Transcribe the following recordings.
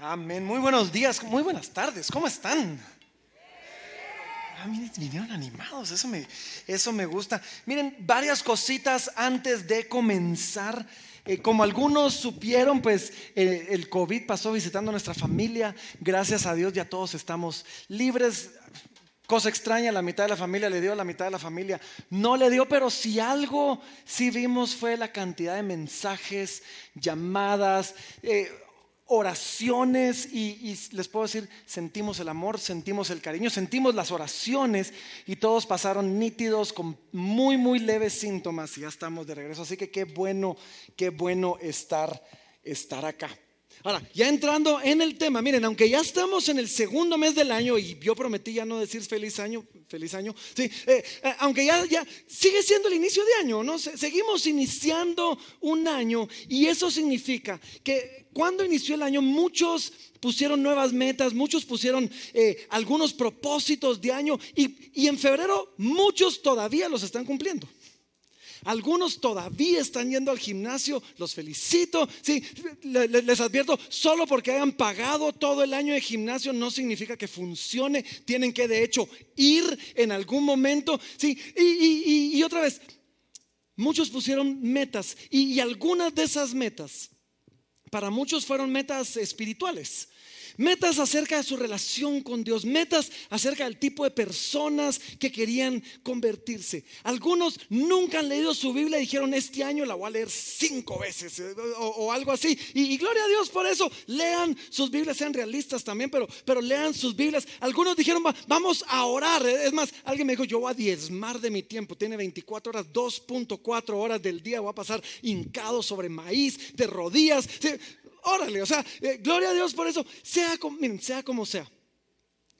Amén. Muy buenos días, muy buenas tardes. ¿Cómo están? Ah, miren, vinieron animados, eso me, eso me gusta. Miren, varias cositas antes de comenzar. Eh, como algunos supieron, pues eh, el COVID pasó visitando a nuestra familia. Gracias a Dios ya todos estamos libres. Cosa extraña, la mitad de la familia le dio, la mitad de la familia no le dio, pero si algo sí vimos fue la cantidad de mensajes, llamadas, eh, oraciones y, les puedo decir, sentimos el amor, sentimos el cariño, sentimos las oraciones y todos pasaron nítidos con muy, muy leves síntomas y ya estamos de regreso. Así que qué bueno, qué bueno estar, estar acá. Ahora, ya entrando en el tema, miren, aunque ya estamos en el segundo mes del año y yo prometí ya no decir feliz año, feliz año, sí, eh, eh, aunque ya, ya sigue siendo el inicio de año, ¿no? Seguimos iniciando un año y eso significa que cuando inició el año muchos pusieron nuevas metas, muchos pusieron eh, algunos propósitos de año y, y en febrero muchos todavía los están cumpliendo. Algunos todavía están yendo al gimnasio, los felicito. Sí, les advierto, solo porque hayan pagado todo el año de gimnasio no significa que funcione. Tienen que de hecho ir en algún momento. Sí, y, otra vez, muchos pusieron metas y algunas de esas metas, para muchos fueron metas espirituales. Metas acerca de su relación con Dios, metas acerca del tipo de personas que querían convertirse. Algunos nunca han leído su Biblia y dijeron, este año la voy a leer cinco veces eh, o, algo así. Y, gloria a Dios por eso, lean sus Biblias, sean realistas también, pero, pero lean sus Biblias. Algunos dijeron, vamos a orar. Es más, alguien me dijo, yo voy a diezmar de mi tiempo. Tiene 24 horas, 2.4 horas del día, voy a pasar hincado sobre maíz, de rodillas órale, o sea, eh, gloria a Dios por eso, sea, sea como sea.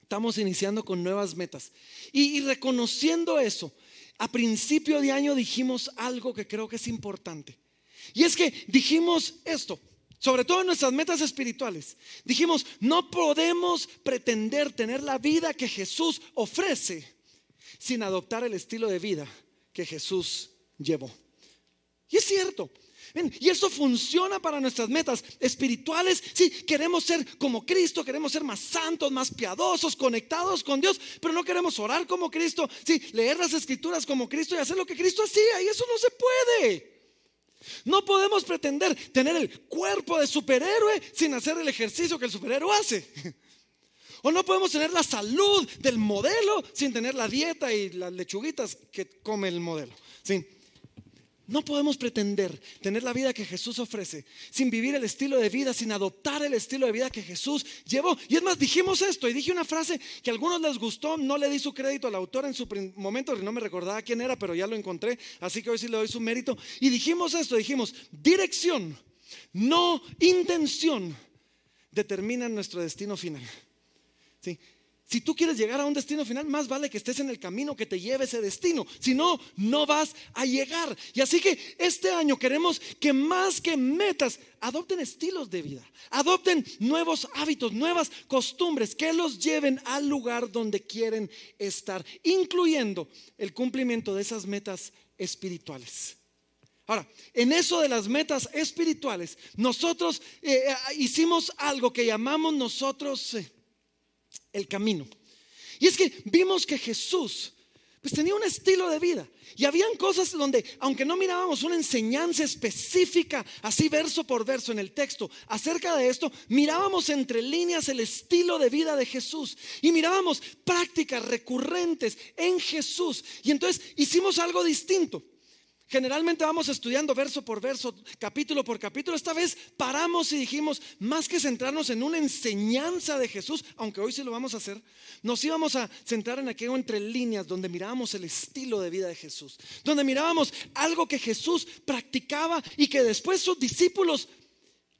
Estamos iniciando con nuevas metas. Y, reconociendo eso, a principio de año dijimos algo que creo que es importante. Y es que dijimos esto, sobre todo en nuestras metas espirituales. Dijimos, no podemos pretender tener la vida que Jesús ofrece sin adoptar el estilo de vida que Jesús llevó. Y es cierto, y eso funciona para nuestras metas espirituales. Sí, queremos ser como Cristo, queremos ser más santos, más piadosos, conectados con Dios, pero no queremos orar como Cristo. Sí, leer las escrituras como Cristo y hacer lo que Cristo hacía. Y eso no se puede. No podemos pretender tener el cuerpo de superhéroe sin hacer el ejercicio que el superhéroe hace. O no podemos tener la salud del modelo sin tener la dieta y las lechuguitas que come el modelo. Sí. No podemos pretender tener la vida que Jesús ofrece sin vivir el estilo de vida, sin adoptar el estilo de vida que Jesús llevó. Y es más, dijimos esto y dije una frase que a algunos les gustó, no le di su crédito al autor en su momento, no me recordaba quién era, pero ya lo encontré, así que hoy sí le doy su mérito. Y dijimos esto, dijimos, dirección, no intención, determinan nuestro destino final. ¿Sí? Si tú quieres llegar a un destino final, más vale que estés en el camino que te lleve ese destino. Si no, no vas a llegar. Y así que este año queremos que más que metas, adopten estilos de vida, adopten nuevos hábitos, nuevas costumbres que los lleven al lugar donde quieren estar, incluyendo el cumplimiento de esas metas espirituales. Ahora, en eso de las metas espirituales, nosotros eh, eh, hicimos algo que llamamos nosotros... Eh, el camino. Y es que vimos que Jesús pues tenía un estilo de vida. Y habían cosas donde, aunque no mirábamos una enseñanza específica, así verso por verso en el texto, acerca de esto, mirábamos entre líneas el estilo de vida de Jesús. Y mirábamos prácticas recurrentes en Jesús. Y entonces hicimos algo distinto. Generalmente vamos estudiando verso por verso, capítulo por capítulo. Esta vez paramos y dijimos, más que centrarnos en una enseñanza de Jesús, aunque hoy sí lo vamos a hacer, nos íbamos a centrar en aquello entre líneas donde mirábamos el estilo de vida de Jesús, donde mirábamos algo que Jesús practicaba y que después sus discípulos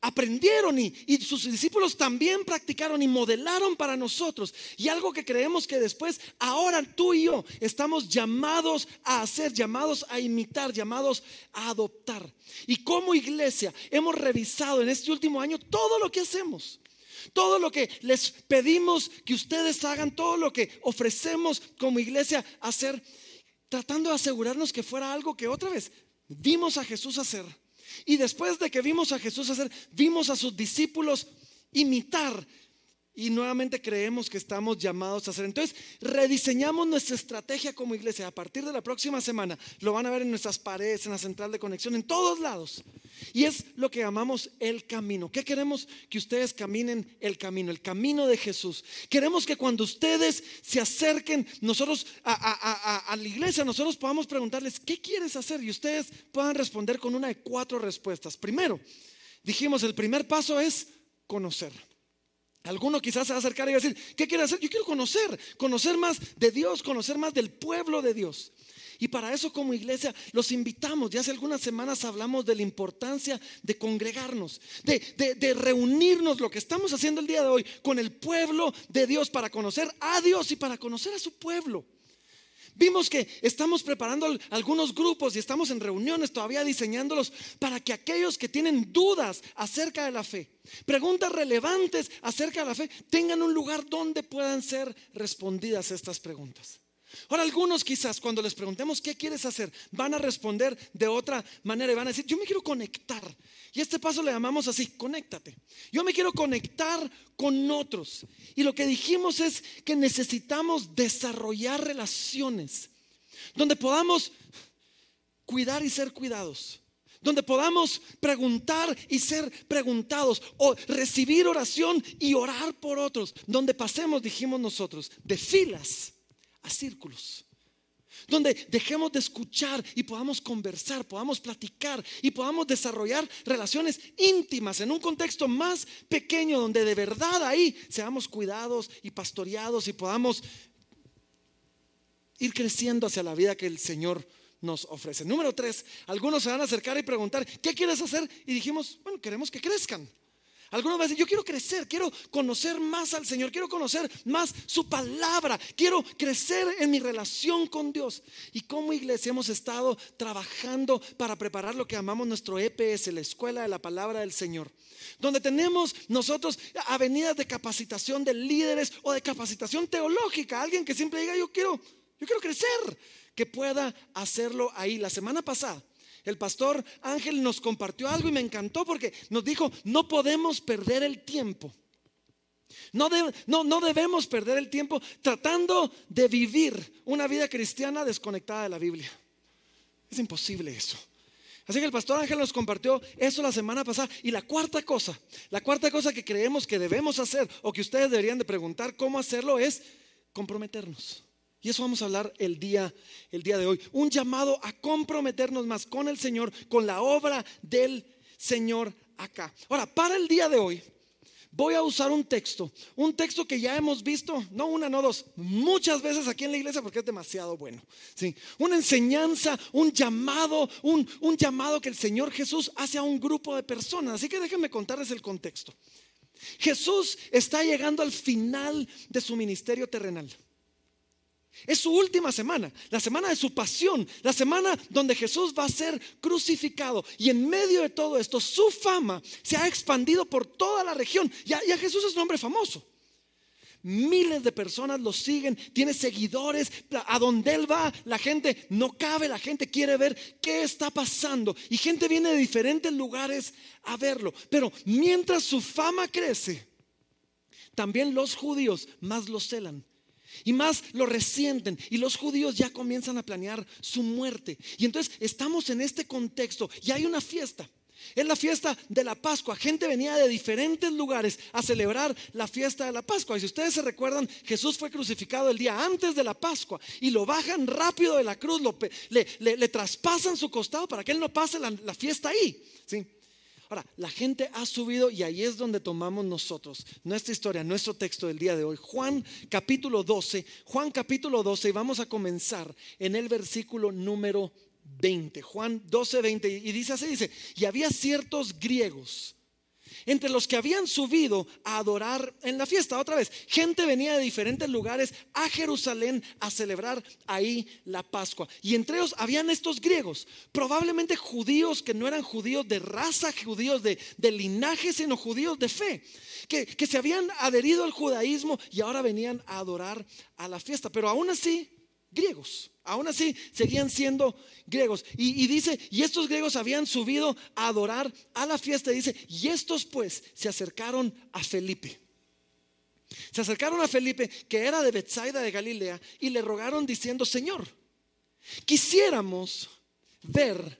aprendieron y, sus discípulos también practicaron y modelaron para nosotros. Y algo que creemos que después, ahora tú y yo estamos llamados a hacer, llamados a imitar, llamados a adoptar. Y como iglesia hemos revisado en este último año todo lo que hacemos. Todo lo que les pedimos que ustedes hagan, todo lo que ofrecemos como iglesia hacer, tratando de asegurarnos que fuera algo que otra vez vimos a Jesús hacer y después de que vimos a Jesús hacer, vimos a sus discípulos imitar y nuevamente creemos que estamos llamados a hacer. Entonces, rediseñamos nuestra estrategia como iglesia. A partir de la próxima semana lo van a ver en nuestras paredes, en la central de conexión, en todos lados. Y es lo que llamamos el camino. ¿Qué queremos? Que ustedes caminen el camino, el camino de Jesús. Queremos que cuando ustedes se acerquen nosotros a, a la iglesia, nosotros podamos preguntarles, ¿qué quieres hacer? Y ustedes puedan responder con una de cuatro respuestas. Primero, dijimos, el primer paso es conocer. Alguno quizás se va a acercar y va a decir, ¿qué quiere hacer? Yo quiero conocer, conocer más de Dios, conocer más del pueblo de Dios. Y para eso como iglesia los invitamos. Ya hace algunas semanas hablamos de la importancia de congregarnos, de, de, reunirnos, lo que estamos haciendo el día de hoy con el pueblo de Dios para conocer a Dios y para conocer a su pueblo. Vimos que estamos preparando algunos grupos y estamos en reuniones todavía diseñándolos para que aquellos que tienen dudas acerca de la fe, preguntas relevantes acerca de la fe, tengan un lugar donde puedan ser respondidas estas preguntas. Ahora algunos quizás cuando les preguntemos qué quieres hacer, van a responder de otra manera y van a decir, yo me quiero conectar. Y este paso le llamamos así, conéctate. Yo me quiero conectar con otros. Y lo que dijimos es que necesitamos desarrollar relaciones donde podamos cuidar y ser cuidados. Donde podamos preguntar y ser preguntados o recibir oración y orar por otros. Donde pasemos, dijimos nosotros, de filas a círculos. Donde dejemos de escuchar y podamos conversar, podamos platicar y podamos desarrollar relaciones íntimas en un contexto más pequeño donde de verdad ahí seamos cuidados y pastoreados y podamos ir creciendo hacia la vida que el Señor nos ofrece. Número tres, algunos se van a acercar y preguntar, ¿qué quieres hacer? Y dijimos, bueno, queremos que crezcan. Algunos van a decir, yo quiero crecer, quiero conocer más al Señor, quiero conocer más su palabra, quiero crecer en mi relación con Dios. Y como iglesia hemos estado trabajando para preparar lo que llamamos nuestro EPS, la Escuela de la Palabra del Señor, donde tenemos nosotros avenidas de capacitación de líderes o de capacitación teológica, alguien que siempre diga, yo quiero, yo quiero crecer, que pueda hacerlo ahí. La semana pasada el pastor Ángel nos compartió algo y me encantó porque nos dijo, no podemos perder el tiempo. No, no, no, debemos perder el tiempo tratando de vivir una vida cristiana desconectada de la Biblia. Es imposible eso. Así que el pastor Ángel nos compartió eso la semana pasada. Y la cuarta cosa, la cuarta cosa que creemos que debemos hacer o que ustedes deberían de preguntar cómo hacerlo es comprometernos. Y eso vamos a hablar el día, el día de hoy. Un llamado a comprometernos más con el Señor, con la obra del Señor acá. Ahora, para el día de hoy, voy a usar un texto, un texto que ya hemos visto, no una, no dos, muchas veces aquí en la iglesia porque es demasiado bueno. ¿sí? Una enseñanza, un llamado, un, un llamado que el Señor Jesús hace a un grupo de personas. Así que déjenme contarles el contexto. Jesús está llegando al final de su ministerio terrenal. Es su última semana, la semana de su pasión, la semana donde Jesús va a ser crucificado. Y en medio de todo esto, su fama se ha expandido por toda la región. Ya, Jesús es un hombre famoso. Miles de personas lo siguen, tiene seguidores. A donde él va, la gente no cabe, la gente quiere ver qué está pasando. Y gente viene de diferentes lugares a verlo. Pero mientras su fama crece, también los judíos más lo celan y más lo resienten. Y los judíos ya comienzan a planear su muerte. Y entonces estamos en este contexto y hay una fiesta. Es la fiesta de la Pascua. Gente venía de diferentes lugares a celebrar la fiesta de la Pascua. Y si ustedes se recuerdan, Jesús fue crucificado el día antes de la Pascua y lo bajan rápido de la cruz, le, traspasan su costado para que él no pase la, la fiesta ahí. ¿sí? Ahora, la gente ha subido y ahí es donde tomamos nosotros nuestra historia, nuestro texto del día de hoy. Juan capítulo 12, Juan capítulo 12 y vamos a comenzar en el versículo número 20. Juan 12, 20 y dice así, dice, y había ciertos griegos entre los que habían subido a adorar en la fiesta. Otra vez, gente venía de diferentes lugares a Jerusalén a celebrar ahí la Pascua. Y entre ellos habían estos griegos, probablemente judíos que no eran judíos de raza, judíos de, linaje, sino judíos de fe, que, que se habían adherido al judaísmo y ahora venían a adorar a la fiesta. Pero aún así, griegos. Aún así, seguían siendo griegos. Y, dice, y estos griegos habían subido a adorar a la fiesta. Dice, y estos pues se acercaron a Felipe. Se acercaron a Felipe, que era de Bethsaida de Galilea, y le rogaron diciendo, Señor, quisiéramos ver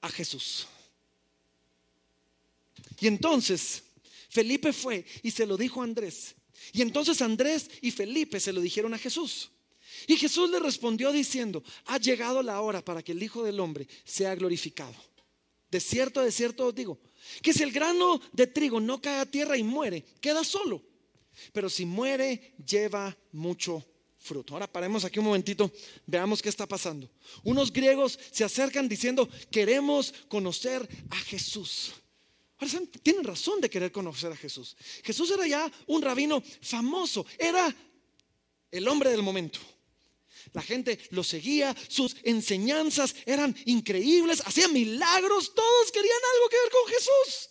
a Jesús. Y entonces Felipe fue y se lo dijo a Andrés. Y entonces Andrés y Felipe se lo dijeron a Jesús. Y Jesús le respondió diciendo, ha llegado la hora para que el Hijo del Hombre sea glorificado. De cierto, de cierto os digo, que si el grano de trigo no cae a tierra y muere, queda solo. Pero si muere, lleva mucho fruto. Ahora paremos aquí un momentito, veamos qué está pasando. Unos griegos se acercan diciendo, queremos conocer a Jesús. Ahora, tienen razón de querer conocer a Jesús. Jesús era ya un rabino famoso, era el hombre del momento. La gente lo seguía, sus enseñanzas eran increíbles, hacía milagros, todos querían algo que ver con Jesús.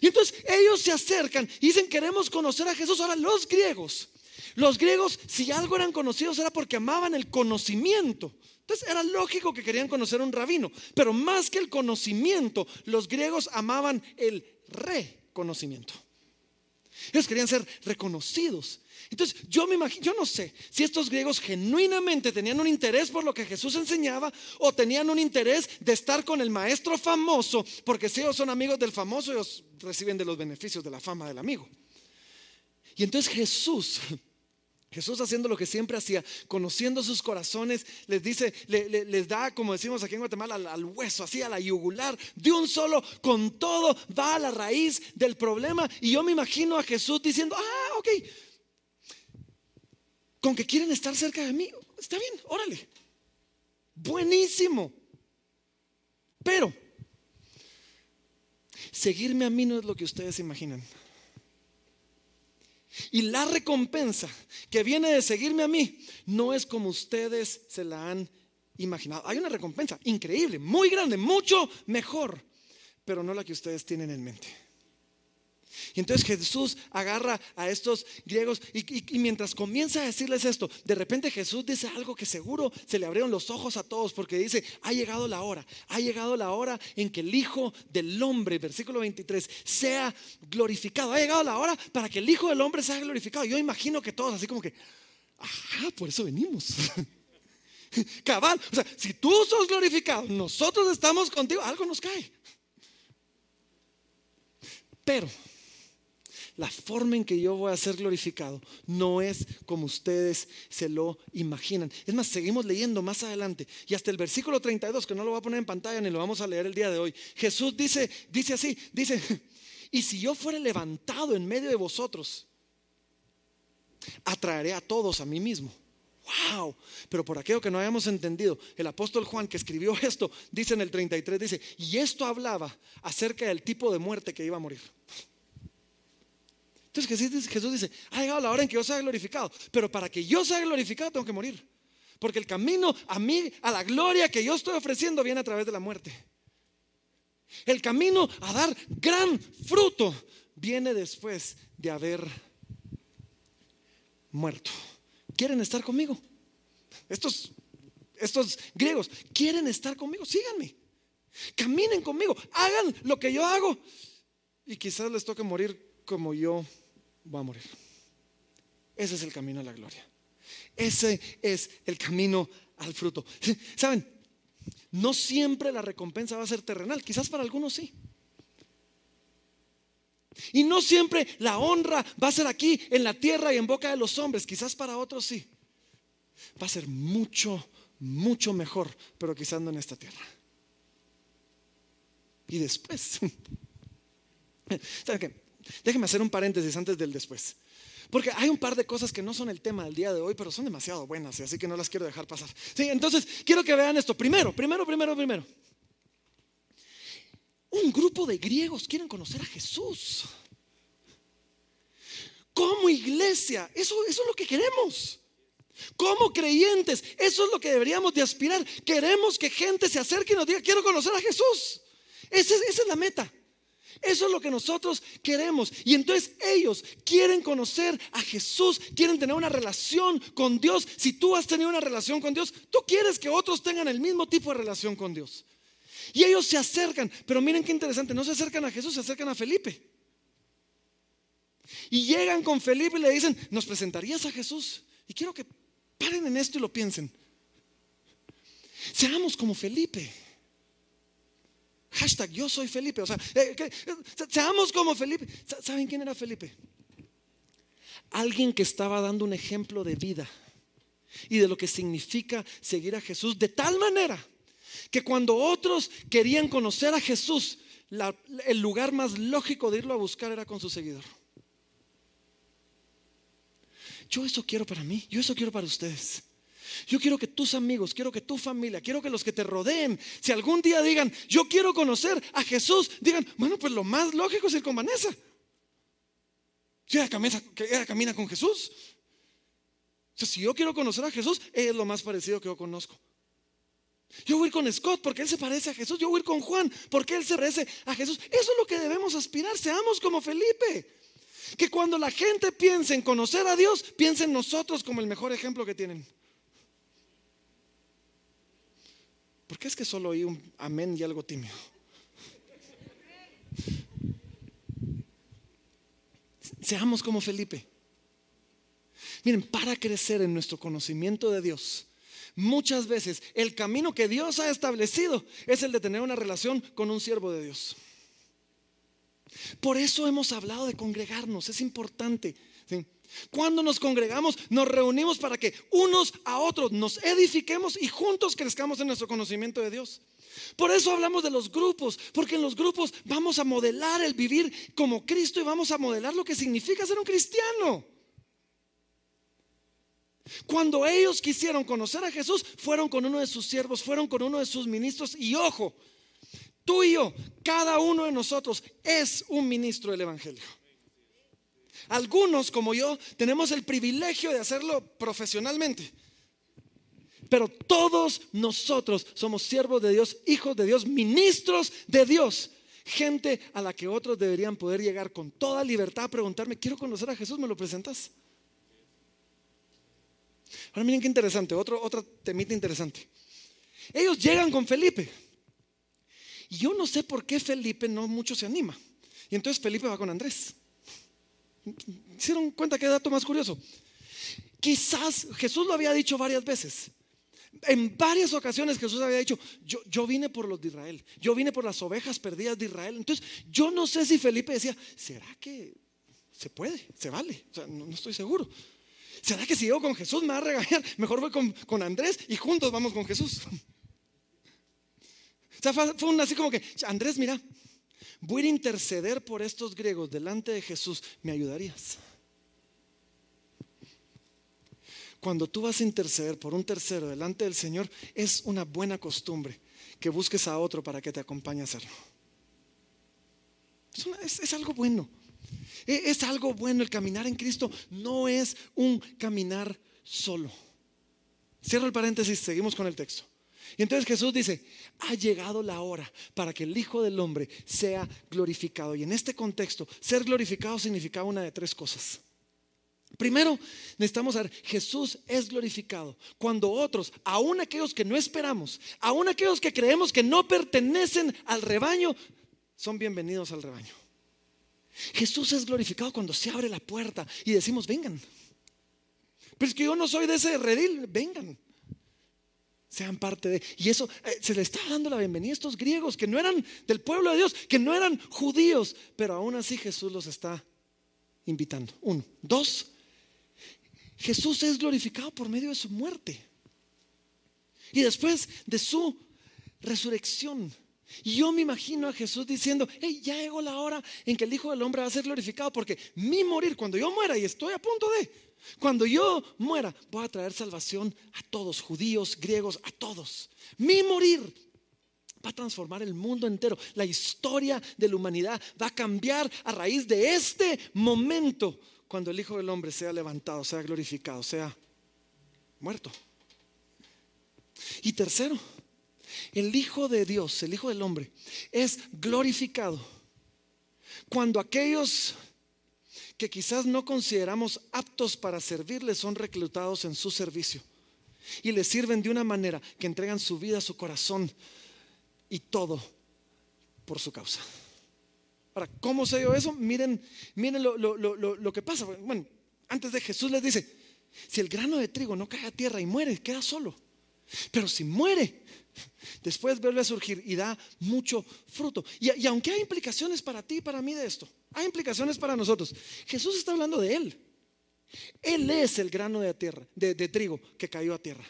Y entonces ellos se acercan y dicen, queremos conocer a Jesús. Ahora los griegos, los griegos si algo eran conocidos era porque amaban el conocimiento. Entonces era lógico que querían conocer a un rabino, pero más que el conocimiento, los griegos amaban el reconocimiento. Ellos querían ser reconocidos. Entonces, yo me imagino, yo no sé si estos griegos genuinamente tenían un interés por lo que Jesús enseñaba o tenían un interés de estar con el maestro famoso, porque si ellos son amigos del famoso, ellos reciben de los beneficios de la fama del amigo. Y entonces Jesús, Jesús haciendo lo que siempre hacía, conociendo sus corazones, les dice, les da, como decimos aquí en Guatemala, al, al, hueso, así a la yugular, de un solo, con todo, va a la raíz del problema. Y yo me imagino a Jesús diciendo, ah, ok, con que quieren estar cerca de mí, está bien, órale. Buenísimo. Pero seguirme a mí no es lo que ustedes imaginan. Y la recompensa que viene de seguirme a mí no es como ustedes se la han imaginado. Hay una recompensa increíble, muy grande, mucho mejor, pero no la que ustedes tienen en mente. Y entonces Jesús agarra a estos griegos y, mientras comienza a decirles esto, de repente Jesús dice algo que seguro se le abrieron los ojos a todos porque dice, ha llegado la hora, ha llegado la hora en que el Hijo del Hombre, versículo 23, sea glorificado. Ha llegado la hora para que el Hijo del Hombre sea glorificado. Yo imagino que todos así como que, ajá, por eso venimos. Cabal, o sea, si tú sos glorificado, nosotros estamos contigo, algo nos cae. Pero la forma en que yo voy a ser glorificado no es como ustedes se lo imaginan. Es más, seguimos leyendo más adelante y hasta el versículo 32, que no lo voy a poner en pantalla ni lo vamos a leer el día de hoy. Jesús dice, dice así, dice, y si yo fuera levantado en medio de vosotros, atraeré a todos a mí mismo. Wow, pero por aquello que no habíamos entendido, el apóstol Juan que escribió esto, dice en el 33, dice, y esto hablaba acerca del tipo de muerte que iba a morir. Entonces Jesús dice, ha llegado la hora en que yo sea glorificado, pero para que yo sea glorificado tengo que morir. Porque el camino a mí, a la gloria que yo estoy ofreciendo, viene a través de la muerte. El camino a dar gran fruto viene después de haber muerto. ¿Quieren estar conmigo? Estos, estos griegos, ¿quieren estar conmigo? Síganme. Caminen conmigo. Hagan lo que yo hago. Y quizás les toque morir como yo va a morir. Ese es el camino a la gloria. Ese es el camino al fruto. ¿Saben? No siempre la recompensa va a ser terrenal, quizás para algunos sí. Y no siempre la honra va a ser aquí en la tierra y en boca de los hombres, quizás para otros sí. Va a ser mucho, mucho mejor, pero quizás no en esta tierra. Y después, ¿saben qué? Déjenme hacer un paréntesis antes del después. Porque hay un par de cosas que no son el tema del día de hoy, pero son demasiado buenas, así que no las quiero dejar pasar. Sí, entonces quiero que vean esto. Primero, primero, primero, primero. Un grupo de griegos quieren conocer a Jesús. Como iglesia, eso, eso es lo que queremos. Como creyentes, eso es lo que deberíamos de aspirar. Queremos que gente se acerque y nos diga, quiero conocer a Jesús. esa es la meta. Eso es lo que nosotros queremos. Y entonces ellos quieren conocer a Jesús, quieren tener una relación con Dios. Si tú has tenido una relación con Dios, tú quieres que otros tengan el mismo tipo de relación con Dios. Y ellos se acercan, pero miren qué interesante, no se acercan a Jesús, se acercan a Felipe. Y llegan con Felipe y le dicen, ¿nos presentarías a Jesús? Y quiero que paren en esto y lo piensen. Seamos como Felipe. Hashtag yo soy Felipe. O sea, eh, seamos como Felipe. ¿Saben quién era Felipe? Alguien que estaba dando un ejemplo de vida y de lo que significa seguir a Jesús de tal manera que cuando otros querían conocer a Jesús, el lugar más lógico de irlo a buscar era con su seguidor. Yo eso quiero para mí, yo eso quiero para ustedes. Yo quiero que tus amigos, quiero que tu familia, quiero que los que te rodeen, si algún día digan, yo quiero conocer a Jesús, digan, bueno, pues lo más lógico es ir con Vanessa. Si ella camina, ella con Jesús. O sea, si yo quiero conocer a Jesús, es lo más parecido que yo conozco. Yo voy con Scott porque él se parece a Jesús. Yo voy con Juan porque él se parece a Jesús. Eso es lo que debemos aspirar. Seamos como Felipe. Que cuando la gente piense en conocer a Dios, piense en nosotros como el mejor ejemplo que tienen. ¿Por qué es que solo oí un amén y algo tímido? Seamos como Felipe. Miren, para crecer en nuestro conocimiento de Dios, muchas veces el camino que Dios ha establecido es el de tener una relación con un siervo de Dios. Por eso hemos hablado de congregarnos, es importante. Cuando nos congregamos, nos reunimos para que unos a otros nos edifiquemos y juntos crezcamos en nuestro conocimiento de Dios. Por eso hablamos de los grupos, porque en los grupos vamos a modelar el vivir como Cristo y vamos a modelar lo que significa ser un cristiano. Cuando ellos quisieron conocer a Jesús, fueron con uno de sus siervos, fueron con uno de sus ministros y ojo, tú y yo, cada uno de nosotros es un ministro del Evangelio. Algunos, como yo, tenemos el privilegio de hacerlo profesionalmente. Pero todos nosotros somos siervos de Dios, hijos de Dios, ministros de Dios. Gente a la que otros deberían poder llegar con toda libertad a preguntarme, quiero conocer a Jesús, ¿me lo presentas? Ahora miren qué interesante, otro, otro temita interesante. Ellos llegan con Felipe. Y yo no sé por qué Felipe no mucho se anima. Y entonces Felipe va con Andrés. ¿Hicieron cuenta qué dato más curioso? Quizás Jesús lo había dicho varias veces. En varias ocasiones Jesús había dicho, yo, yo, vine por los de Israel, yo vine por las ovejas perdidas de Israel. Entonces, yo no sé si Felipe decía, ¿será que se puede? ¿Se vale? O sea, no, estoy seguro. ¿Será que si llego con Jesús me va a regañar? Mejor voy con, con Andrés y juntos vamos con Jesús. O sea, fue, un, así como que, Andrés, mira, voy a interceder por estos griegos delante de Jesús, ¿me ayudarías? Cuando tú vas a interceder por un tercero delante del Señor, es una buena costumbre que busques a otro para que te acompañe a hacerlo. Es, algo bueno. E, es algo bueno. El caminar en Cristo no es un caminar solo. Cierro el paréntesis, seguimos con el texto. Y entonces Jesús dice, ha llegado la hora para que el Hijo del Hombre sea glorificado. Y en este contexto, ser glorificado significaba una de tres cosas. Primero, necesitamos saber, Jesús es glorificado cuando otros, aun aquellos que no esperamos, aun aquellos que creemos que no pertenecen al rebaño, son bienvenidos al rebaño. Jesús es glorificado cuando se abre la puerta y decimos, vengan. Pero es que yo no soy de ese redil, vengan sean parte de... Y eso eh, se le está dando la bienvenida a estos griegos que no eran del pueblo de Dios, que no eran judíos, pero aún así Jesús los está invitando. Uno. Dos, Jesús es glorificado por medio de su muerte. Y después de su resurrección. Yo me imagino a Jesús diciendo, hey, ya llegó la hora en que el Hijo del Hombre va a ser glorificado, porque mi morir, cuando yo muera y estoy a punto de, cuando yo muera, voy a traer salvación a todos, judíos, griegos, a todos. Mi morir va a transformar el mundo entero. La historia de la humanidad va a cambiar a raíz de este momento, cuando el Hijo del Hombre sea levantado, sea glorificado, sea muerto. Y tercero, el Hijo de Dios, el Hijo del Hombre, es glorificado Cuando aquellos que quizás no consideramos aptos para servirle son reclutados en su servicio y le sirven de una manera que entregan su vida, su corazón y todo por su causa. Ahora, ¿cómo se dio eso? Miren, miren lo, lo que pasa. Bueno, antes de Jesús les dice, si el grano de trigo no cae a tierra y muere, queda solo. Pero si muere, después vuelve a surgir y da mucho fruto. Y, aunque hay implicaciones para ti y para mí de esto, hay implicaciones para nosotros. Jesús está hablando de Él. Él es el grano de, tierra, de, de trigo que cayó a tierra.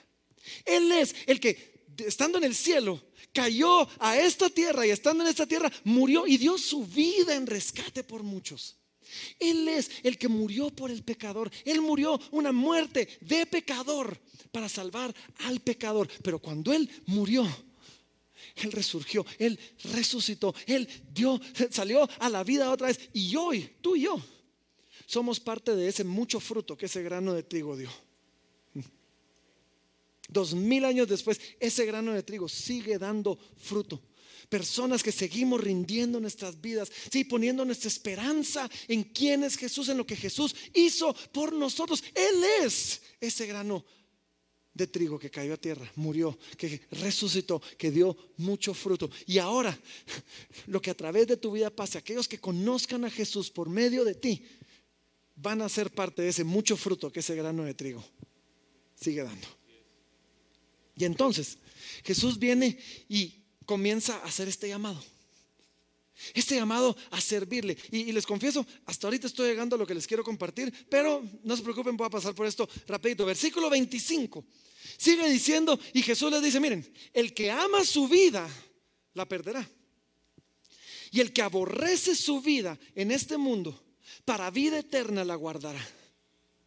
Él es el que, estando en el cielo, cayó a esta tierra y estando en esta tierra, murió y dio su vida en rescate por muchos. Él es el que murió por el pecador. Él murió una muerte de pecador para salvar al pecador. Pero cuando Él murió, Él resurgió, Él resucitó, Él dio, salió a la vida otra vez. Y hoy, tú y yo, somos parte de ese mucho fruto que ese grano de trigo dio. Dos mil años después, ese grano de trigo sigue dando fruto personas que seguimos rindiendo nuestras vidas, sí, poniendo nuestra esperanza en quién es Jesús, en lo que Jesús hizo por nosotros. Él es ese grano de trigo que cayó a tierra, murió, que resucitó, que dio mucho fruto. Y ahora, lo que a través de tu vida pase, aquellos que conozcan a Jesús por medio de ti, van a ser parte de ese mucho fruto que ese grano de trigo sigue dando. Y entonces, Jesús viene y comienza a hacer este llamado. Este llamado a servirle. Y, les confieso, hasta ahorita estoy llegando a lo que les quiero compartir, pero no se preocupen, voy a pasar por esto rapidito. Versículo 25. Sigue diciendo, y Jesús les dice, miren, el que ama su vida, la perderá. Y el que aborrece su vida en este mundo, para vida eterna la guardará.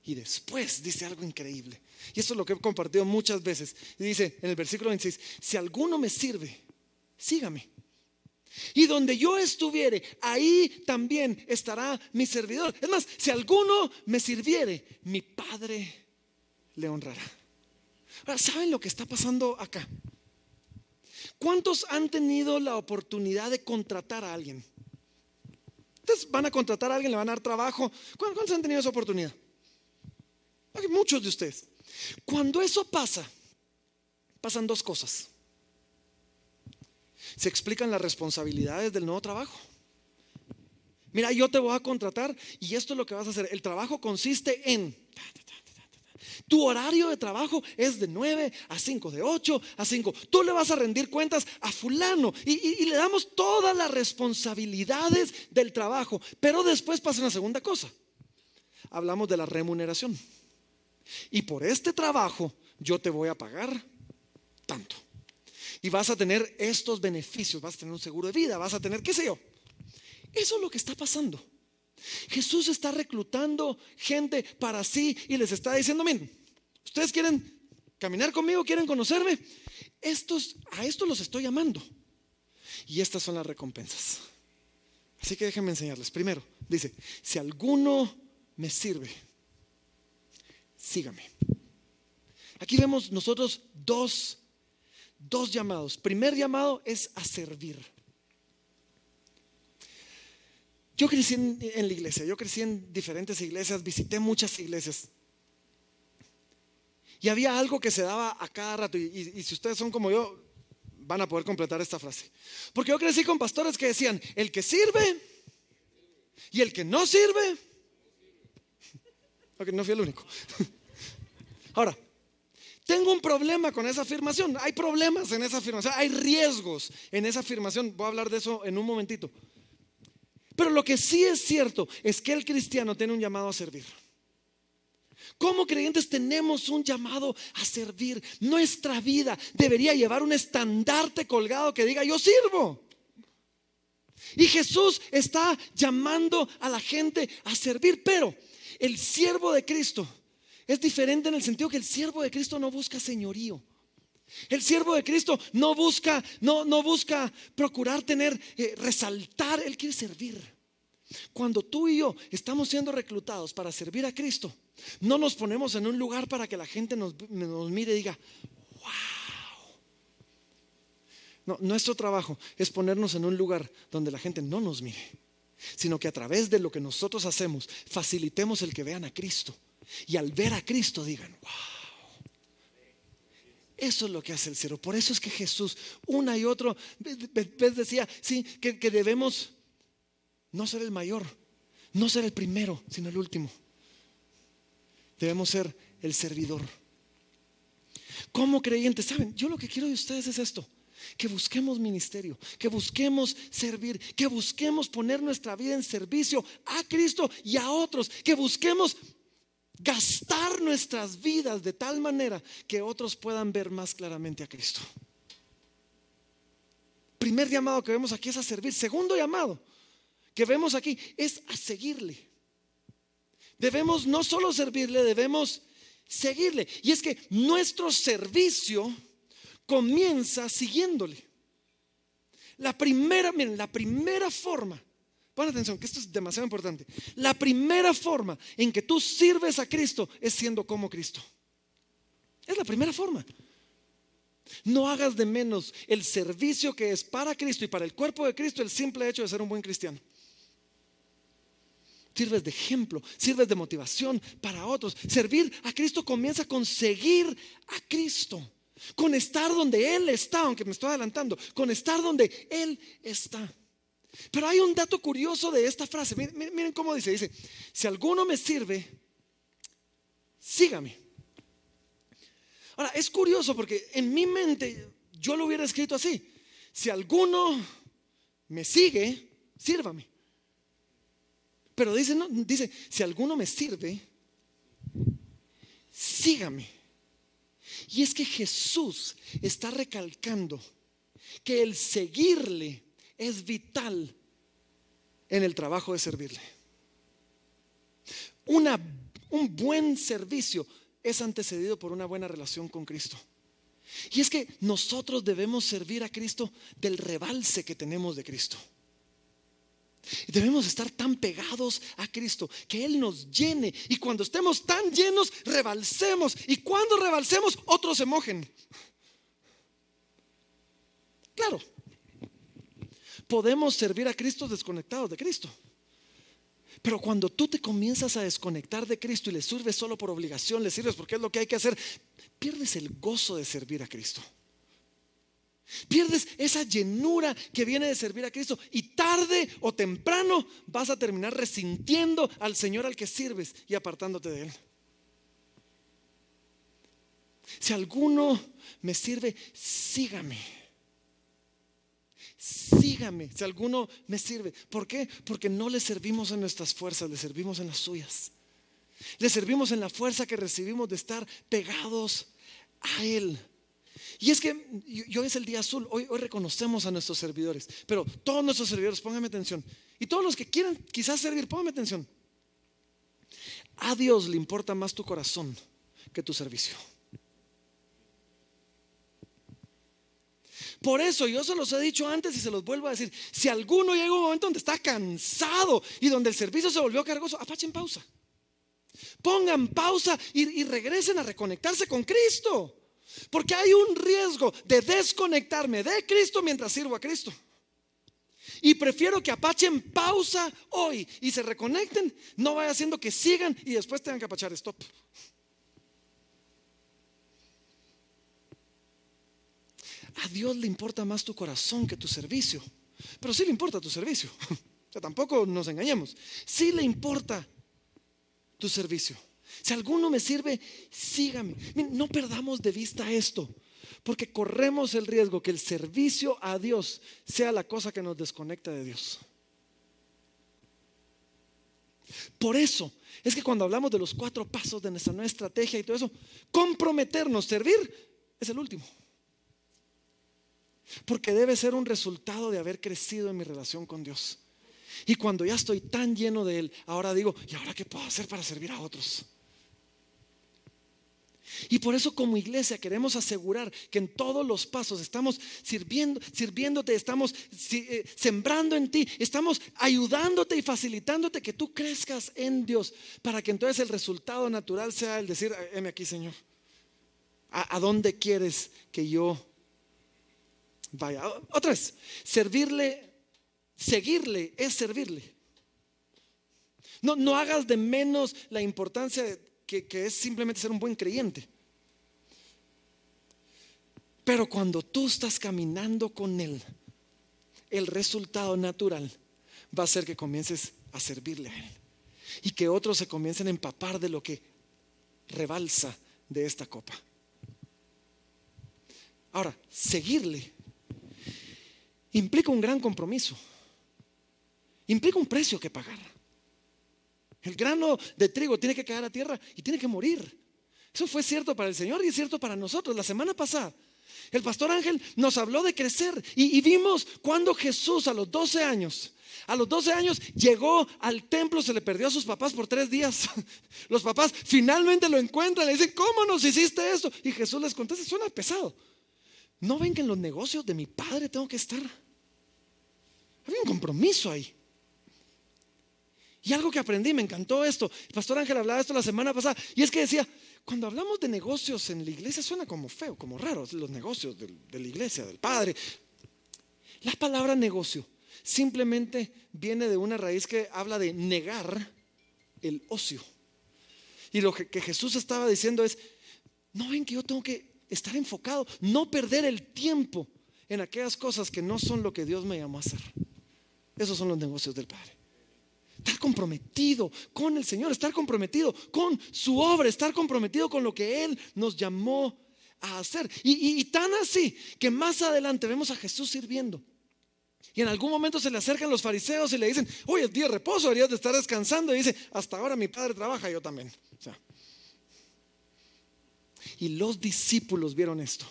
Y después dice algo increíble. Y eso es lo que he compartido muchas veces. Y dice en el versículo 26, si alguno me sirve, sígame. Y donde yo estuviere, ahí también estará mi servidor. Es más, si alguno me sirviere, mi Padre le honrará. Ahora, ¿saben lo que está pasando acá? ¿Cuántos han tenido la oportunidad de contratar a alguien? Ustedes van a contratar a alguien, le van a dar trabajo. ¿Cuántos han tenido esa oportunidad? Muchos de ustedes. Cuando eso pasa, pasan dos cosas se explican las responsabilidades del nuevo trabajo. Mira, yo te voy a contratar y esto es lo que vas a hacer. El trabajo consiste en... Tu horario de trabajo es de 9 a 5, de 8 a 5. Tú le vas a rendir cuentas a fulano y, y le damos todas las responsabilidades del trabajo. Pero después pasa una segunda cosa. Hablamos de la remuneración. Y por este trabajo yo te voy a pagar tanto y vas a tener estos beneficios, vas a tener un seguro de vida, vas a tener, qué sé yo. Eso es lo que está pasando. Jesús está reclutando gente para sí y les está diciendo, miren, ustedes quieren caminar conmigo, quieren conocerme, estos, a estos los estoy llamando. Y estas son las recompensas. Así que déjenme enseñarles. Primero, dice, si alguno me sirve, sígame. Aquí vemos nosotros dos dos llamados. Primer llamado es a servir. Yo crecí en, la iglesia, yo crecí en diferentes iglesias, visité muchas iglesias. Y había algo que se daba a cada rato. Y, si ustedes son como yo, van a poder completar esta frase. Porque yo crecí con pastores que decían, el que sirve y el que no sirve. Ok, no fui el único. Ahora, tengo un problema con esa afirmación. Hay problemas en esa afirmación. Hay riesgos en esa afirmación. Voy a hablar de eso en un momentito. Pero lo que sí es cierto es que el cristiano tiene un llamado a servir. Como creyentes tenemos un llamado a servir. Nuestra vida debería llevar un estandarte colgado que diga, yo sirvo. Y Jesús está llamando a la gente a servir, pero el siervo de Cristo es diferente en el sentido que el siervo de Cristo no busca señorío. El siervo de Cristo no busca, no, no busca procurar tener, eh, resaltar, él quiere servir. Cuando tú y yo estamos siendo reclutados para servir a Cristo, no nos ponemos en un lugar para que la gente nos, nos mire y diga, wow. No, nuestro trabajo es ponernos en un lugar donde la gente no nos mire sino que a través de lo que nosotros hacemos facilitemos el que vean a Cristo. Y al ver a Cristo digan, wow. Eso es lo que hace el cielo. Por eso es que Jesús, una y otro vez decía, sí, que, que debemos no ser el mayor, no ser el primero, sino el último. Debemos ser el servidor. Como creyentes, ¿saben? Yo lo que quiero de ustedes es esto que busquemos ministerio, que busquemos servir, que busquemos poner nuestra vida en servicio a Cristo y a otros, que busquemos gastar nuestras vidas de tal manera que otros puedan ver más claramente a Cristo. Primer llamado que vemos aquí es a servir. Segundo llamado que vemos aquí es a seguirle. Debemos no solo servirle, debemos seguirle. Y es que nuestro servicio comienza siguiéndole. La primera, miren, la primera forma, pon atención, que esto es demasiado importante. La primera forma en que tú sirves a Cristo es siendo como Cristo. Es la primera forma. No hagas de menos el servicio que es para Cristo y para el cuerpo de Cristo el simple hecho de ser un buen cristiano. Sirves de ejemplo, sirves de motivación para otros. Servir a Cristo comienza con seguir a Cristo con estar donde Él está, aunque me estoy adelantando, con estar donde Él está. Pero hay un dato curioso de esta frase. Miren, cómo dice, dice, si alguno me sirve, sígame. Ahora, es curioso porque en mi mente yo lo hubiera escrito así. Si alguno me sigue, sírvame. Pero dice, no, dice, si alguno me sirve, sígame. Y es que Jesús está recalcando que el seguirle es vital en el trabajo de servirle. un buen servicio es antecedido por una buena relación con Cristo. Y es que nosotros debemos servir a Cristo del rebalse que tenemos de Cristo. Debemos estar tan pegados a Cristo que Él nos llene y cuando estemos tan llenos rebalsemos y cuando rebalsemos otros se mojen. Claro, podemos servir a Cristo desconectados de Cristo. Pero cuando tú te comienzas a desconectar de Cristo y le sirves solo por obligación, le sirves porque es lo que hay que hacer, pierdes el gozo de servir a Cristo. Pierdes esa llenura que viene de servir a Cristo y tarde o temprano vas a terminar resintiendo al Señor al que sirves y apartándote de Él. Si alguno me sirve, sígame. Sígame, si alguno me sirve. ¿Por qué? Porque no le servimos en nuestras fuerzas, le servimos en las suyas. Le servimos en la fuerza que recibimos de estar pegados a Él. Y es que hoy es el día azul, hoy, reconocemos a nuestros servidores, pero todos nuestros servidores, pónganme atención. Y todos los que quieren quizás servir, pónganme atención. A Dios le importa más tu corazón que tu servicio. Por eso yo se los he dicho antes y se los vuelvo a decir. Si alguno llega un momento donde está cansado y donde el servicio se volvió cargoso, apachen pausa. Pongan pausa y, y regresen a reconectarse con Cristo. Porque hay un riesgo de desconectarme de Cristo mientras sirvo a Cristo. Y prefiero que apachen pausa hoy y se reconecten, no vaya haciendo que sigan y después tengan que apachar stop. A Dios le importa más tu corazón que tu servicio. Pero sí le importa tu servicio. O sea, tampoco nos engañemos. Sí le importa tu servicio. Si alguno me sirve, sígame. No perdamos de vista esto, porque corremos el riesgo que el servicio a Dios sea la cosa que nos desconecta de Dios. Por eso es que cuando hablamos de los cuatro pasos de nuestra nueva estrategia y todo eso, comprometernos, servir, es el último. Porque debe ser un resultado de haber crecido en mi relación con Dios. Y cuando ya estoy tan lleno de Él, ahora digo, ¿y ahora qué puedo hacer para servir a otros? Y por eso como iglesia queremos asegurar que en todos los pasos estamos sirviendo, sirviéndote, estamos eh, sembrando en ti, estamos ayudándote y facilitándote que tú crezcas en Dios para que entonces el resultado natural sea el decir, heme aquí Señor, ¿a, dónde quieres que yo vaya? Otra vez, servirle, seguirle es servirle. No, no hagas de menos la importancia que, que es simplemente ser un buen creyente. Pero cuando tú estás caminando con Él, el resultado natural va a ser que comiences a servirle a Él y que otros se comiencen a empapar de lo que rebalsa de esta copa. Ahora, seguirle implica un gran compromiso, implica un precio que pagar. El grano de trigo tiene que caer a tierra y tiene que morir. Eso fue cierto para el Señor y es cierto para nosotros. La semana pasada, el pastor Ángel nos habló de crecer y, vimos cuando Jesús a los 12 años a los 12 años llegó al templo, se le perdió a sus papás por tres días. Los papás finalmente lo encuentran, le dicen, ¿cómo nos hiciste esto? Y Jesús les contesta, suena pesado. ¿No ven que en los negocios de mi padre tengo que estar? Había un compromiso ahí. Y algo que aprendí, me encantó esto. El pastor Ángel hablaba de esto la semana pasada. Y es que decía, cuando hablamos de negocios en la iglesia suena como feo, como raro, los negocios de, la iglesia, del Padre. La palabra negocio simplemente viene de una raíz que habla de negar el ocio. Y lo que, que Jesús estaba diciendo es, no ven que yo tengo que estar enfocado, no perder el tiempo en aquellas cosas que no son lo que Dios me llamó a hacer. Esos son los negocios del Padre. Estar comprometido con el Señor, estar comprometido con su obra, estar comprometido con lo que Él nos llamó a hacer. Y, tan así que más adelante vemos a Jesús sirviendo. Y en algún momento se le acercan los fariseos y le dicen, hoy es día de reposo, deberías de estar descansando. Y dice, hasta ahora mi padre trabaja, yo también. Y los discípulos vieron esto.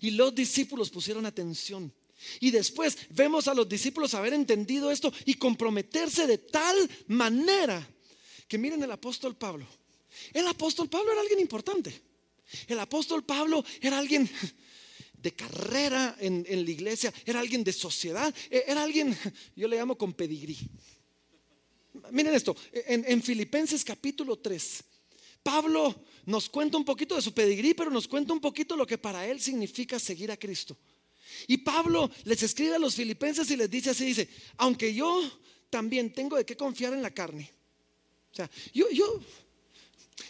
Y los discípulos pusieron atención. Y después vemos a los discípulos haber entendido esto y comprometerse de tal manera que miren el apóstol Pablo. El apóstol Pablo era alguien importante. El apóstol Pablo era alguien de carrera en, la iglesia, era alguien de sociedad, e, era alguien, yo le llamo con pedigrí. Miren esto, en, en Filipenses capítulo 3, Pablo nos cuenta un poquito de su pedigrí, pero nos cuenta un poquito lo que para él significa seguir a Cristo. Y Pablo les escribe a los filipenses y les dice así, dice, aunque yo también tengo de qué confiar en la carne. O sea, yo, yo,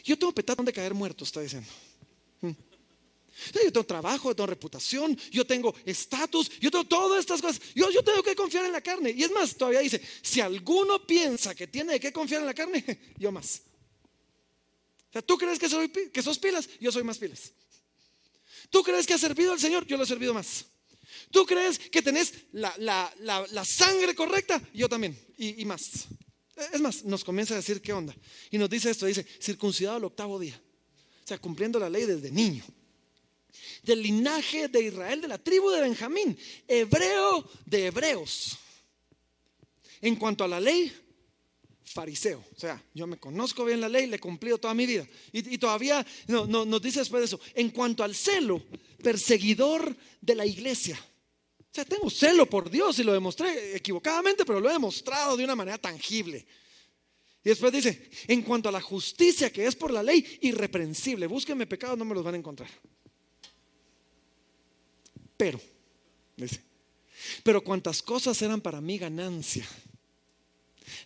yo tengo petate donde caer muerto, está diciendo. Mm. Yo tengo trabajo, yo tengo reputación, yo tengo estatus, yo tengo todas estas cosas. Yo, yo tengo que confiar en la carne. Y es más, todavía dice, si alguno piensa que tiene de qué confiar en la carne, yo más. O sea, tú crees que, soy, que sos pilas, yo soy más pilas. Tú crees que has servido al Señor, yo lo he servido más. ¿Tú crees que tenés la, sangre correcta? Yo también, y, más. Es más, nos comienza a decir qué onda. Y nos dice esto, dice, circuncidado al octavo día. O sea, cumpliendo la ley desde niño. Del linaje de Israel, de la tribu de Benjamín, hebreo de hebreos. En cuanto a la ley, fariseo. O sea, yo me conozco bien la ley, le he cumplido toda mi vida. Y, todavía no, nos dice después de eso, en cuanto al celo, perseguidor de la iglesia. O sea, tengo celo por Dios y lo demostré equivocadamente, pero lo he demostrado de una manera tangible. Y después dice, en cuanto a la justicia que es por la ley, irreprensible. Búsquenme pecados, no me los van a encontrar. Pero, dice, pero cuantas cosas eran para mí ganancia,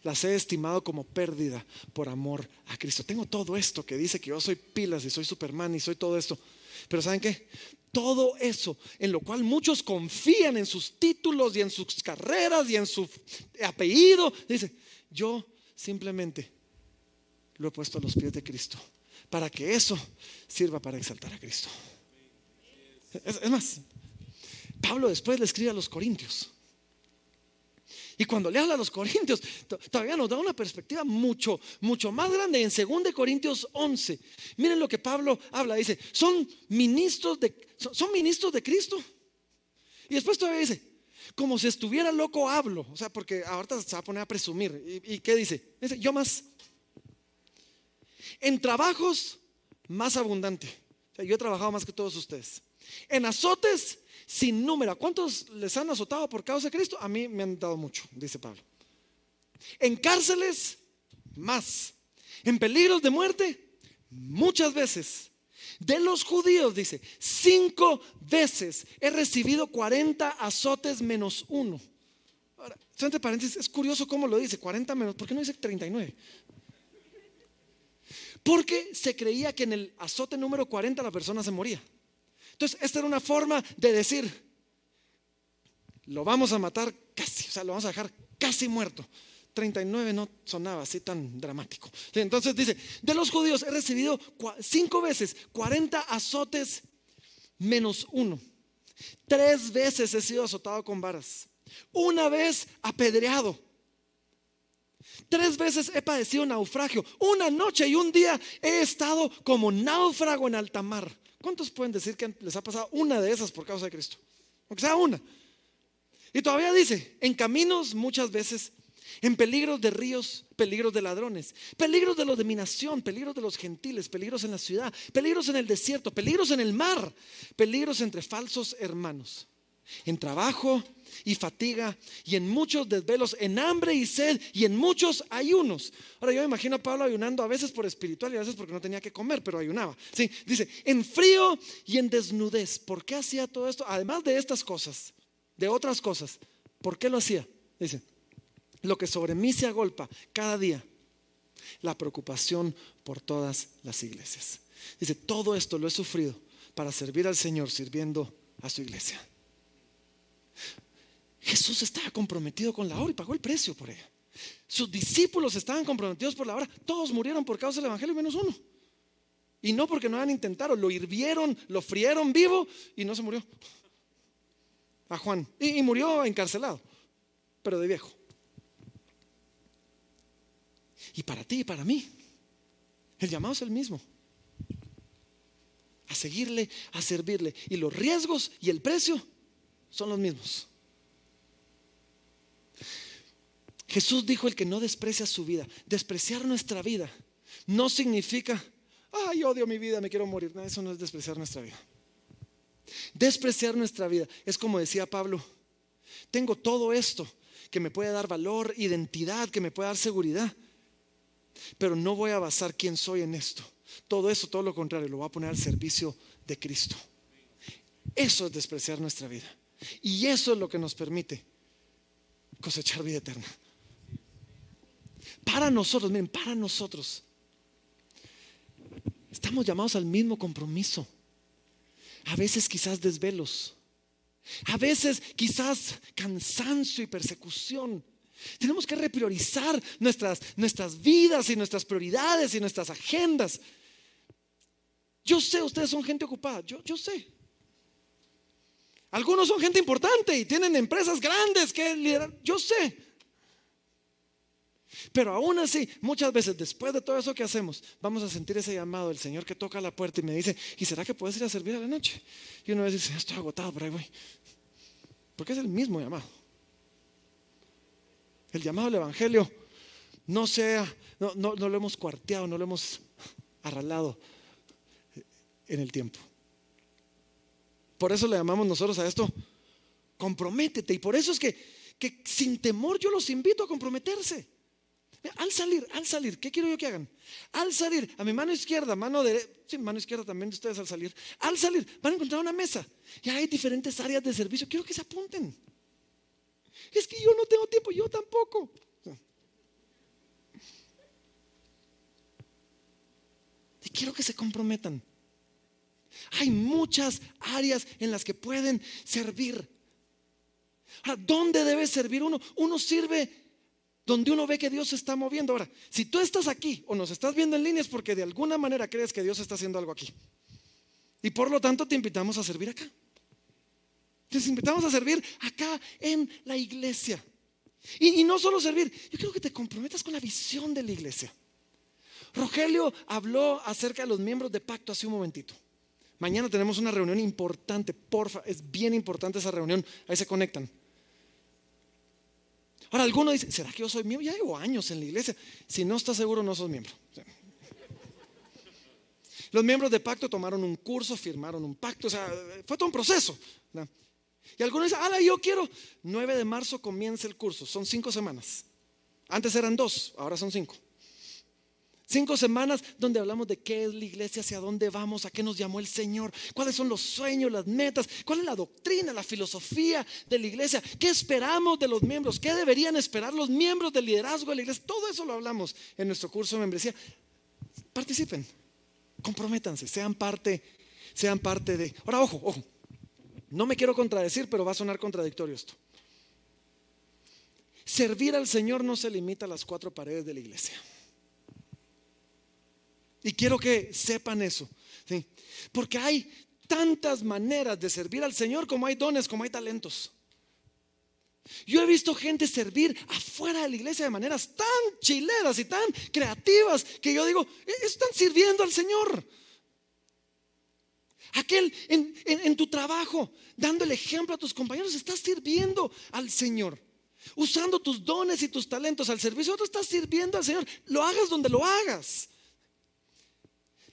las he estimado como pérdida por amor a Cristo. Tengo todo esto que dice que yo soy pilas y soy Superman y soy todo esto. Pero ¿saben qué? todo eso en lo cual muchos confían en sus títulos y en sus carreras y en su apellido, dice, yo simplemente lo he puesto a los pies de Cristo para que eso sirva para exaltar a Cristo. Es, más, Pablo después le escribe a los Corintios. Y cuando le habla a los Corintios, todavía nos da una perspectiva mucho, mucho más grande. En 2 Corintios 11, miren lo que Pablo habla. Dice, son ministros de, son ministros de Cristo. Y después todavía dice, como si estuviera loco hablo. O sea, porque ahorita se va a poner a presumir. ¿Y, qué dice? Dice, yo más. En trabajos más abundante. O sea, yo he trabajado más que todos ustedes. En azotes sin número. ¿Cuántos les han azotado por causa de Cristo? A mí me han dado mucho, dice Pablo. En cárceles, más. En peligros de muerte, muchas veces. De los judíos, dice, cinco veces he recibido 40 azotes menos uno. Ahora, entre paréntesis, es curioso cómo lo dice, 40 menos, ¿por qué no dice 39? Porque se creía que en el azote número 40 la persona se moría. Entonces, esta era una forma de decir, lo vamos a matar casi, o sea, lo vamos a dejar casi muerto. 39 no sonaba así tan dramático. Entonces dice, de los judíos he recibido cinco veces 40 azotes menos uno. Tres veces he sido azotado con varas. Una vez apedreado. Tres veces he padecido naufragio. Una noche y un día he estado como náufrago en alta mar. ¿Cuántos pueden decir que les ha pasado una de esas por causa de Cristo? Aunque sea una. Y todavía dice, en caminos muchas veces, en peligros de ríos, peligros de ladrones, peligros de la dominación, peligros de los gentiles, peligros en la ciudad, peligros en el desierto, peligros en el mar, peligros entre falsos hermanos, en trabajo y fatiga y en muchos desvelos, en hambre y sed y en muchos ayunos. Ahora yo me imagino a Pablo ayunando a veces por espiritual y a veces porque no tenía que comer, pero ayunaba. Sí, dice, en frío y en desnudez. ¿Por qué hacía todo esto? Además de estas cosas, de otras cosas. ¿Por qué lo hacía? Dice, lo que sobre mí se agolpa cada día, la preocupación por todas las iglesias. Dice, todo esto lo he sufrido para servir al Señor sirviendo a su iglesia. Jesús estaba comprometido con la obra y pagó el precio por ella. Sus discípulos estaban comprometidos por la obra. Todos murieron por causa del Evangelio menos uno. Y no porque no hayan intentado, lo hirvieron, lo frieron vivo y no se murió a Juan. Y, murió encarcelado, pero de viejo. Y para ti y para mí, el llamado es el mismo. A seguirle, a servirle. Y los riesgos y el precio son los mismos. Jesús dijo el que no desprecia su vida. Despreciar nuestra vida no significa, ay, odio mi vida, me quiero morir. No, eso no es despreciar nuestra vida. Despreciar nuestra vida es como decía Pablo, tengo todo esto que me puede dar valor, identidad, que me puede dar seguridad, pero no voy a basar quién soy en esto. Todo eso, todo lo contrario, lo voy a poner al servicio de Cristo. Eso es despreciar nuestra vida. Y eso es lo que nos permite cosechar vida eterna. Para nosotros, miren, para nosotros, estamos llamados al mismo compromiso. A veces quizás desvelos. A veces quizás cansancio y persecución. Tenemos que repriorizar nuestras, nuestras vidas y nuestras prioridades y nuestras agendas. Yo sé, ustedes son gente ocupada, yo, yo sé. Algunos son gente importante y tienen empresas grandes que liderar, yo sé. Pero aún así, muchas veces después de todo eso que hacemos, vamos a sentir ese llamado del Señor que toca la puerta y me dice, ¿y será que puedes ir a servir a la noche? Y uno dice, estoy agotado, pero ahí voy. Porque es el mismo llamado. El llamado del Evangelio no sea, no, no, no lo hemos cuarteado, no lo hemos arralado en el tiempo. Por eso le llamamos nosotros a esto, comprométete. Y por eso es que, que sin temor yo los invito a comprometerse. Al salir, al salir, ¿qué quiero yo que hagan? Al salir, a mi mano izquierda, mano derecha, sí, mano izquierda también de ustedes al salir. Al salir, van a encontrar una mesa. Y hay diferentes áreas de servicio. Quiero que se apunten. Es que yo no tengo tiempo, yo tampoco. Y quiero que se comprometan. Hay muchas áreas en las que pueden servir. ¿A ¿dónde debe servir uno? Uno sirve donde uno ve que Dios se está moviendo. Ahora, si tú estás aquí o nos estás viendo en línea es porque de alguna manera crees que Dios está haciendo algo aquí. Y por lo tanto te invitamos a servir acá. Te invitamos a servir acá en la iglesia. Y, y no solo servir, yo quiero que te comprometas con la visión de la iglesia. Rogelio habló acerca de los miembros de pacto hace un momentito. Mañana tenemos una reunión importante, porfa, es bien importante esa reunión, ahí se conectan. Ahora, alguno dice, ¿será que yo soy miembro? Ya llevo años en la iglesia. Si no estás seguro, no sos miembro. Los miembros de pacto tomaron un curso, firmaron un pacto, o sea, fue todo un proceso. Y algunos dicen, ah, yo quiero. 9 de marzo comienza el curso, son cinco semanas. Antes eran dos, ahora son cinco. Cinco semanas donde hablamos de qué es la iglesia, hacia dónde vamos, a qué nos llamó el Señor, cuáles son los sueños, las metas, cuál es la doctrina, la filosofía de la iglesia, qué esperamos de los miembros, qué deberían esperar los miembros del liderazgo de la iglesia. Todo eso lo hablamos en nuestro curso de membresía. participen, comprométanse, sean parte, sean parte de... Ahora, ojo, ojo, no me quiero contradecir, pero va a sonar contradictorio esto. Servir al Señor no se limita a las cuatro paredes de la iglesia. Y quiero que sepan eso. Porque hay tantas maneras de servir al Señor como hay dones, como hay talentos. Yo he visto gente servir afuera de la iglesia de maneras tan chileras y tan creativas que yo digo, e-, están sirviendo al Señor. Aquel en, tu trabajo, dando el ejemplo a tus compañeros, estás sirviendo al Señor. Usando tus dones y tus talentos al servicio, tú estás sirviendo al Señor. Lo hagas donde lo hagas.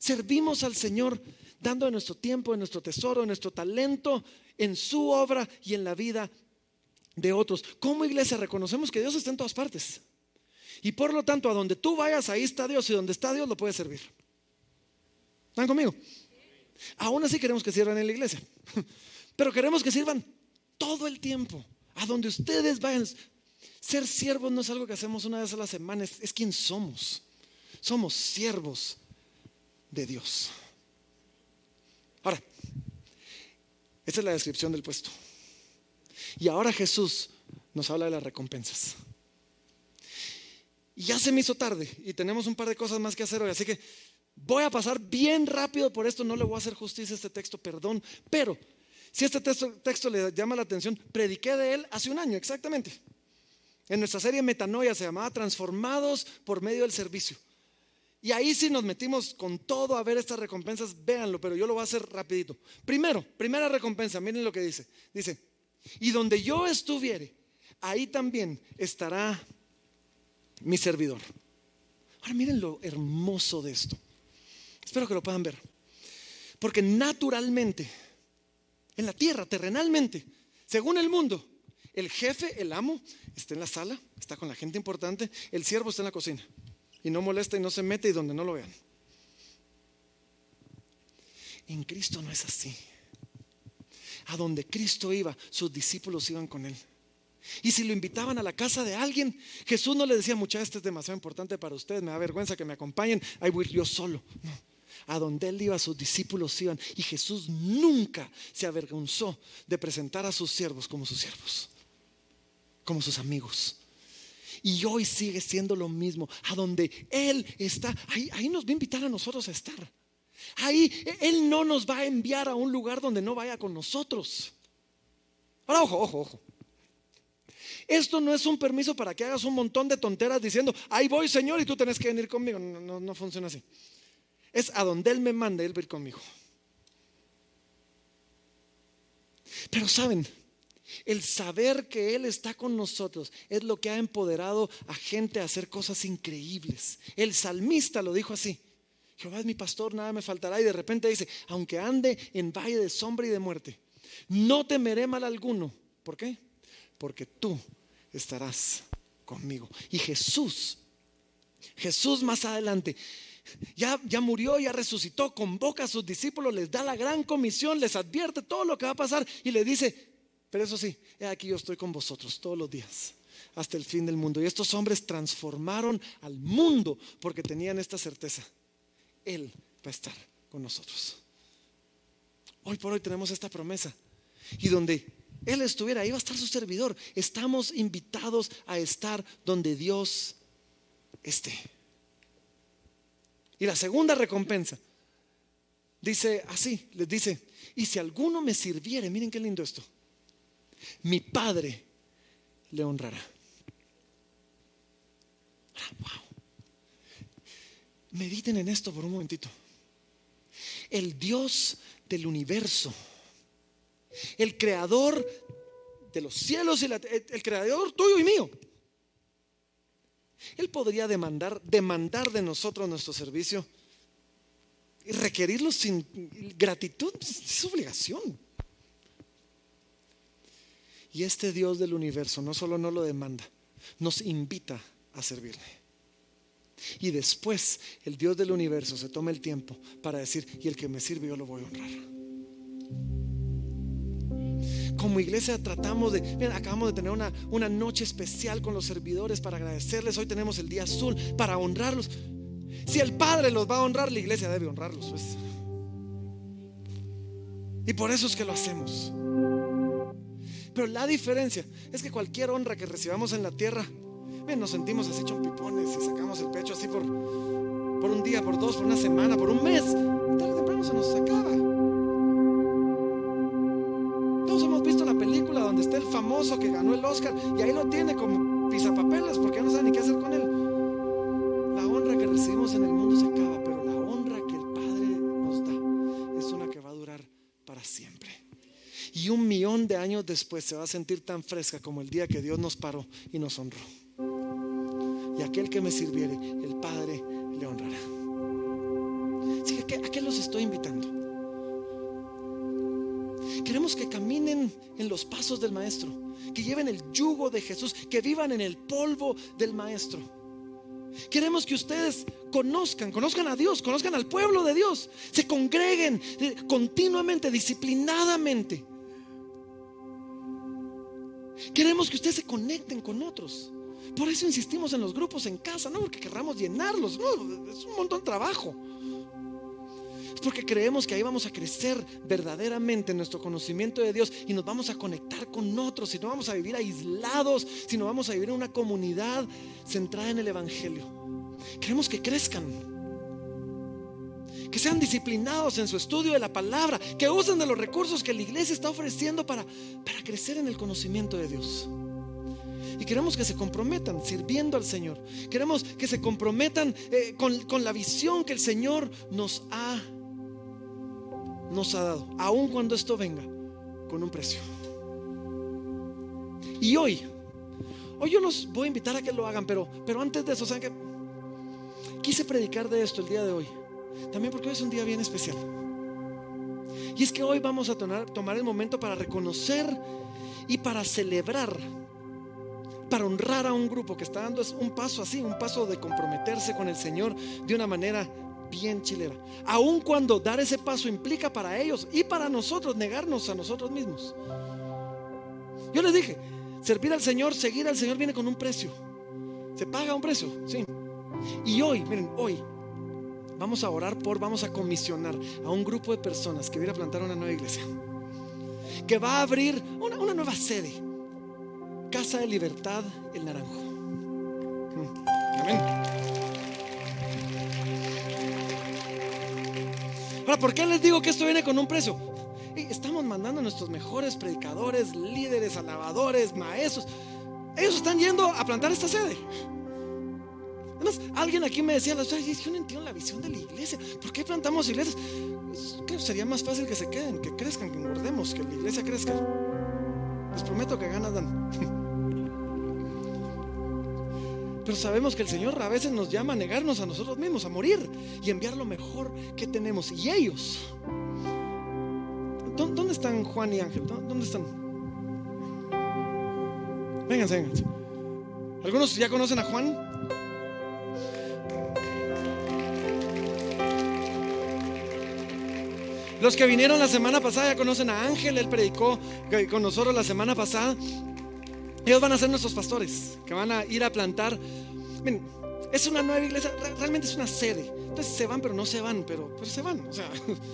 Servimos al Señor dando nuestro tiempo, nuestro tesoro, nuestro talento en su obra y en la vida de otros. Como iglesia reconocemos que Dios está en todas partes. Y por lo tanto, a donde tú vayas, ahí está Dios. Y donde está Dios, lo puedes servir. ¿Están conmigo? Aún así queremos que sirvan en la iglesia. Pero queremos que sirvan todo el tiempo. A donde ustedes vayan. Ser siervos no es algo que hacemos una vez a la semana, es, es quien somos. Somos siervos de Dios. Ahora, esta es la descripción del puesto. Y ahora Jesús nos habla de las recompensas. Y ya se me hizo tarde y tenemos un par de cosas más que hacer hoy, así que voy a pasar bien rápido por esto, no le voy a hacer justicia a este texto, perdón, pero si este texto, texto le llama la atención, prediqué de él hace un año exactamente. En nuestra serie Metanoia se llamaba Transformados por medio del servicio. Y ahí sí nos metimos con todo a ver estas recompensas, véanlo, pero yo lo voy a hacer rapidito. Primero, primera recompensa, miren lo que dice. Dice, y donde yo estuviere, ahí también estará mi servidor. Ahora miren lo hermoso de esto. Espero que lo puedan ver. Porque naturalmente, en la tierra, terrenalmente, según el mundo, el jefe, el amo, está en la sala, está con la gente importante, el siervo está en la cocina. Y no molesta y no se mete y donde no lo vean. En Cristo no es así. A donde Cristo iba, sus discípulos iban con él. Y si lo invitaban a la casa de alguien, Jesús no le decía, mucha, este es demasiado importante para ustedes, me da vergüenza que me acompañen, ahí voy yo solo. A donde él iba, sus discípulos iban. Y Jesús nunca se avergonzó de presentar a sus siervos como sus siervos, como sus amigos. Y hoy sigue siendo lo mismo. A donde Él está, ahí, ahí nos va a invitar a nosotros a estar. Ahí Él no nos va a enviar a un lugar donde no vaya con nosotros. Ahora, ojo, ojo, ojo. Esto no es un permiso para que hagas un montón de tonteras diciendo, ahí voy Señor y tú tenés que venir conmigo. No, no, no funciona así. Es a donde Él me manda, Él va a ir conmigo. Pero saben, el saber que Él está con nosotros es lo que ha empoderado a gente a hacer cosas increíbles. El salmista lo dijo así. Jehová es mi pastor, nada me faltará. Y de repente dice, aunque ande en valle de sombra y de muerte, no temeré mal alguno. ¿Por qué? Porque tú estarás conmigo. Y Jesús, Jesús más adelante, ya, ya murió, ya resucitó, convoca a sus discípulos, les da la gran comisión, les advierte todo lo que va a pasar y le dice, pero eso sí, aquí yo estoy con vosotros todos los días hasta el fin del mundo. Y estos hombres transformaron al mundo porque tenían esta certeza. Él va a estar con nosotros. Hoy por hoy tenemos esta promesa. Y donde Él estuviera, ahí va a estar su servidor. Estamos invitados a estar donde Dios esté. Y la segunda recompensa dice así, les dice, y si alguno me sirviere, miren qué lindo esto, mi Padre le honrará. wow. Mediten en esto por un momentito. El Dios del universo, el creador de los cielos y el creador tuyo y mío. Él podría demandar, demandar de nosotros nuestro servicio y requerirlo sin gratitud, es obligación. Y este Dios del universo no solo no lo demanda, nos invita a servirle. Y después el Dios del universo se toma el tiempo para decir, y el que me sirve yo lo voy a honrar. Como iglesia tratamos de, mira, acabamos de tener una, una noche especial con los servidores para agradecerles. Hoy tenemos el día azul para honrarlos. si el Padre los va a honrar, la iglesia debe honrarlos. Pues. Y por eso es que lo hacemos. Pero la diferencia es que cualquier honra que recibamos en la tierra, nos sentimos así chompipones y sacamos el pecho así por, por un día, por dos, por una semana, por un mes. Tarde o temprano se nos acaba. Todos hemos visto la película donde está el famoso que ganó el Oscar y ahí lo tiene como después se va a sentir tan fresca como el día que Dios nos paró y nos honró. Y aquel que me sirviere, el Padre le honrará. Así que, ¿a qué los estoy invitando? Queremos que caminen en los pasos del Maestro, que lleven el yugo de Jesús, que vivan en el polvo del Maestro. Queremos que ustedes conozcan, conozcan a Dios, conozcan al pueblo de Dios, se congreguen eh, continuamente, disciplinadamente. Queremos que ustedes se conecten con otros. Por eso insistimos en los grupos en casa, no porque querramos llenarlos, no, es un montón de trabajo. Es porque creemos que ahí vamos a crecer verdaderamente en nuestro conocimiento de Dios y nos vamos a conectar con otros, si no vamos a vivir aislados, si no vamos a vivir en una comunidad centrada en el Evangelio. Queremos que crezcan, que sean disciplinados en su estudio de la palabra, que usen de los recursos que la iglesia está ofreciendo para, para crecer en el conocimiento de Dios. Y queremos que se comprometan sirviendo al Señor. Queremos que se comprometan eh, con, la visión que el Señor nos ha, nos ha dado, aun cuando esto venga con un precio. Y hoy, hoy yo los voy a invitar a que lo hagan, pero, pero antes de eso, ¿saben que Quise predicar de esto el día de hoy. También porque hoy es un día bien especial. Y es que hoy vamos a tomar el momento para reconocer y para celebrar para honrar a un grupo que está dando un paso así, un paso de comprometerse con el Señor de una manera bien chilera. Aun cuando dar ese paso implica para ellos y para nosotros negarnos a nosotros mismos. Yo les dije, servir al Señor, seguir al Señor viene con un precio. Se paga un precio, sí. Y hoy, miren, hoy vamos a orar por, vamos a comisionar a un grupo de personas que viene a plantar una nueva iglesia. Que va a abrir una, nueva sede Casa de Libertad El Naranjo. Mm. Amén. Ahora, ¿por qué les digo que esto viene con un precio? Estamos mandando a nuestros mejores predicadores, líderes, alabadores, maestros. Ellos están yendo a plantar esta sede. Además, alguien aquí me decía, yo no entiendo la visión de la iglesia. ¿Por qué plantamos iglesias? Que sería más fácil que se queden, que crezcan, que engordemos, que la iglesia crezca. Les prometo que ganas dan. Pero sabemos que el Señor a veces nos llama a negarnos a nosotros mismos, a morir y enviar lo mejor que tenemos. Y ellos, ¿dónde están Juan y Ángel? ¿Dónde están? Vénganse, vénganse. ¿Algunos ya conocen a Juan? Los que vinieron la semana pasada ya conocen a Ángel, él predicó con nosotros la semana pasada. Ellos van a ser nuestros pastores, que van a ir a plantar. es una nueva iglesia, realmente es una sede. Entonces se van, pero no se van, pero, pero se van. O sea,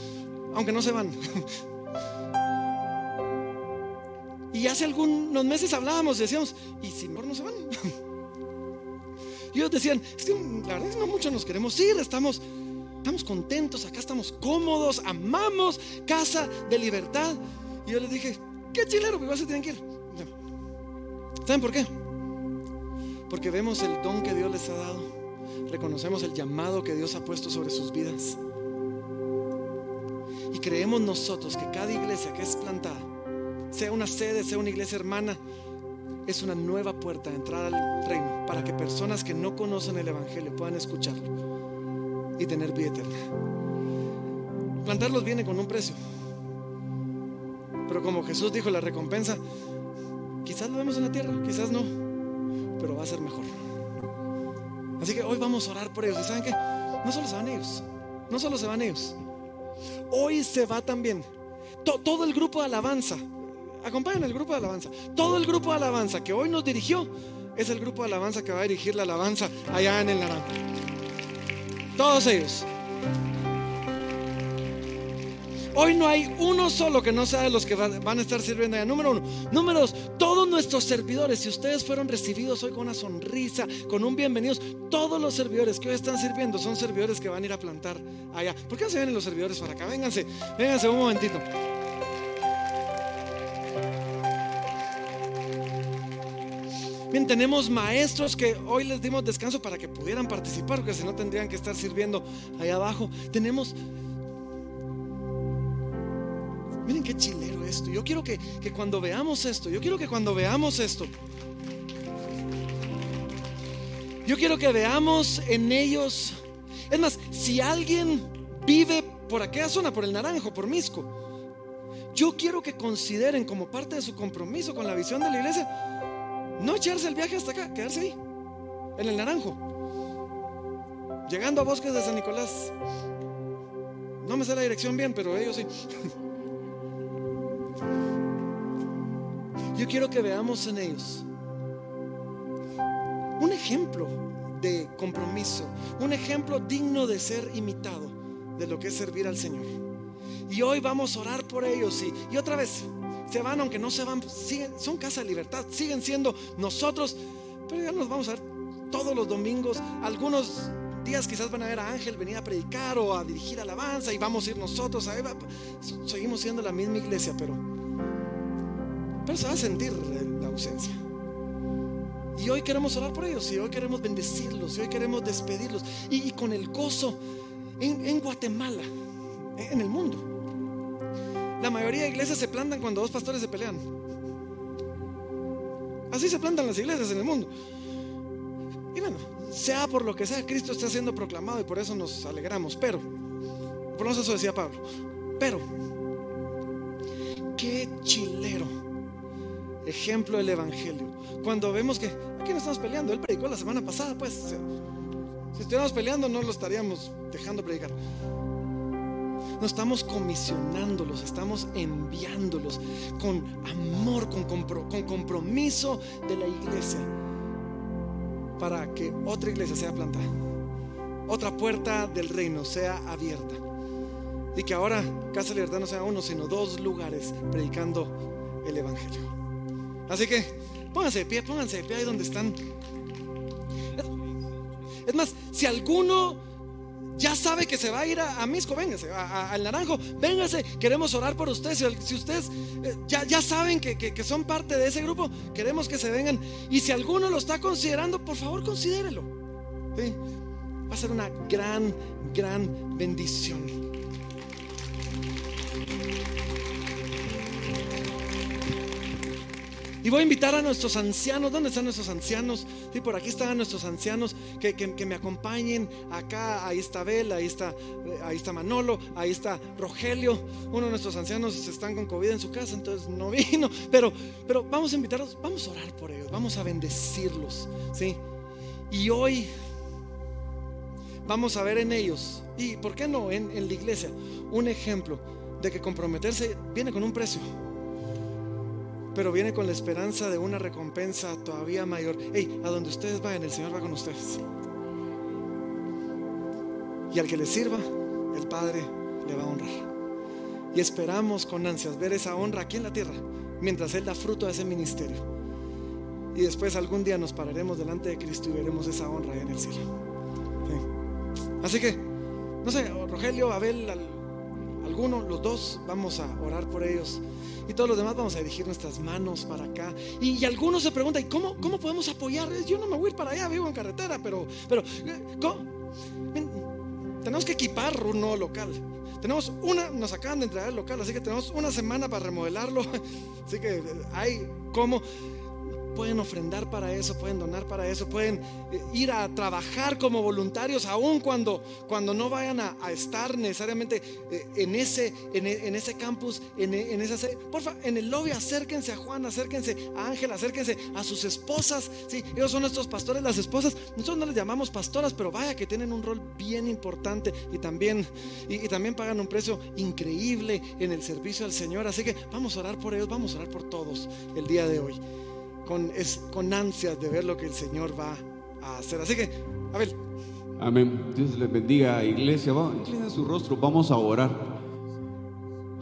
aunque no se van. Y hace algunos meses hablábamos decíamos, ¿y si no se van? Y ellos decían, la verdad es que no mucho nos queremos ir, estamos, estamos contentos, acá estamos cómodos, amamos casa de libertad. Y yo les dije, qué chilero, igual se tienen que ir. ¿Saben por qué? Porque vemos el don que Dios les ha dado. Reconocemos el llamado que Dios ha puesto sobre sus vidas. Y creemos nosotros que cada iglesia que es plantada, sea una sede, sea una iglesia hermana, es una nueva puerta de entrada al reino para que personas que no conocen el Evangelio puedan escucharlo y tener vida eterna. Plantarlos viene con un precio. Pero como Jesús dijo, la recompensa Quizás lo vemos en la tierra, quizás no, pero va a ser mejor. Así que hoy vamos a orar por ellos. ¿Y saben qué? No solo se van ellos, no solo se van ellos. Hoy se va también todo el grupo de alabanza. Acompañen el grupo de alabanza. Todo el grupo de alabanza que hoy nos dirigió es el grupo de alabanza que va a dirigir la alabanza allá en el naranjo. Todos ellos. Hoy no hay uno solo que no sea de los que van a estar sirviendo allá. Número uno. Número dos, todos nuestros servidores, si ustedes fueron recibidos hoy con una sonrisa, con un bienvenido, todos los servidores que hoy están sirviendo son servidores que van a ir a plantar allá. ¿Por qué no se vienen los servidores para acá? Vénganse, vénganse un momentito. Tenemos maestros que hoy les dimos descanso para que pudieran participar, porque si no tendrían que estar sirviendo allá abajo. Tenemos Miren qué chilero esto. Yo quiero que, cuando veamos esto, yo quiero que cuando veamos esto, yo quiero que veamos en ellos. Es más, si alguien vive por aquella zona, por el Naranjo, por Misco, yo quiero que consideren como parte de su compromiso con la visión de la iglesia, no echarse el viaje hasta acá, quedarse ahí, en el Naranjo, llegando a Bosques de San Nicolás. No me sé la dirección bien, pero ellos sí. Yo quiero que veamos en ellos un ejemplo de compromiso, un ejemplo digno de ser imitado de lo que es servir al Señor. Y hoy vamos a orar por ellos y, y otra vez se van, aunque no se van, siguen, son casa de libertad, siguen siendo nosotros, pero ya nos vamos a ver todos los domingos, algunos días quizás van a ver a Ángel venir a predicar o a dirigir alabanza y vamos a ir nosotros, a, seguimos siendo la misma iglesia, pero pero se va a sentir la ausencia. Y hoy queremos orar por ellos, y hoy queremos bendecirlos, y hoy queremos despedirlos. Y, con el gozo en, Guatemala, en el mundo. La mayoría de iglesias se plantan cuando dos pastores se pelean. Así se plantan las iglesias en el mundo. Y bueno, sea por lo que sea, Cristo está siendo proclamado y por eso nos alegramos. Pero, por eso decía Pablo. Pero, qué chilero ejemplo del Evangelio. Cuando vemos que aquí no estamos peleando, él predicó la semana pasada, pues si estuviéramos peleando no lo estaríamos dejando predicar. No estamos comisionándolos, estamos enviándolos con amor, con, compromiso de la iglesia para que otra iglesia sea plantada, otra puerta del reino sea abierta y que ahora Casa Libertad no sea uno, sino dos lugares predicando el Evangelio. Así que pónganse de pie, pónganse de pie ahí donde están. Es más, si alguno ya sabe que se va a ir a, Misco, véngase, al Naranjo, véngase, queremos orar por ustedes. Si, ustedes eh, ya, ya, saben que, son parte de ese grupo, queremos que se vengan. Y si alguno lo está considerando, por favor, considérelo. Va a ser una gran, gran bendición. Y voy a invitar a nuestros ancianos. ¿Dónde están nuestros ancianos? Sí, por aquí están nuestros ancianos que, que, me acompañen. Acá, ahí está Bel, ahí está, ahí está Manolo, ahí está Rogelio. Uno de nuestros ancianos están con COVID en su casa, entonces no vino. Pero, pero vamos a invitarlos, vamos a orar por ellos, vamos a bendecirlos. ¿sí? Y hoy vamos a ver en ellos, y por qué no en, en la iglesia, un ejemplo de que comprometerse viene con un precio pero viene con la esperanza de una recompensa todavía mayor. Hey, a donde ustedes vayan, el Señor va con ustedes. Y al que le sirva, el Padre le va a honrar. Y esperamos con ansias ver esa honra aquí en la tierra, mientras Él da fruto a ese ministerio. Y después algún día nos pararemos delante de Cristo y veremos esa honra en el cielo. Así que, no sé, Rogelio, Abel, alguno, los dos, vamos a orar por ellos. Y todos los demás vamos a dirigir nuestras manos para acá. Y, algunos se preguntan, ¿y cómo, cómo podemos apoyar? Yo no me voy a ir para allá, vivo en carretera, pero, pero tenemos que equipar un nuevo local. Tenemos una, nos acaban de entregar el local, así que tenemos una semana para remodelarlo. Así que hay cómo pueden ofrendar para eso, pueden donar para eso, pueden eh, ir a trabajar como voluntarios, aun cuando, cuando no vayan a, estar necesariamente eh, en, ese, en, ese campus, en, en esa Porfa, en el lobby acérquense a Juan, acérquense a Ángel, acérquense a sus esposas. Sí, ellos son nuestros pastores, las esposas. Nosotros no les llamamos pastoras, pero vaya que tienen un rol bien importante y también, y también pagan un precio increíble en el servicio al Señor. Así que vamos a orar por ellos, vamos a orar por todos el día de hoy con, es, con ansias de ver lo que el Señor va a hacer. Así que, a ver, Amén. Dios les bendiga, iglesia. Inclina su rostro, vamos a orar.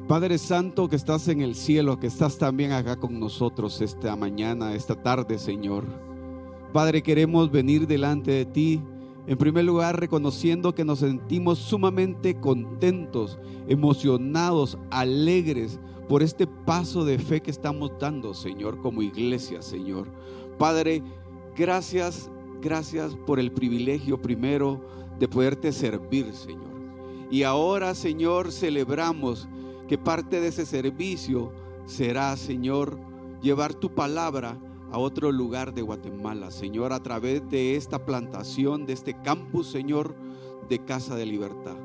Padre Santo que estás en el cielo, que estás también acá con nosotros esta mañana, esta tarde, Señor. Padre, queremos venir delante de ti. En primer lugar, reconociendo que nos sentimos sumamente contentos, emocionados, alegres por este paso de fe que estamos dando, Señor, como iglesia, Señor. Padre, gracias Gracias por el privilegio primero de poderte servir, Señor. Y ahora, Señor, celebramos que parte de ese servicio será, Señor, llevar tu palabra a otro lugar de Guatemala, Señor, a través de esta plantación, de este campus, Señor, de Casa de Libertad.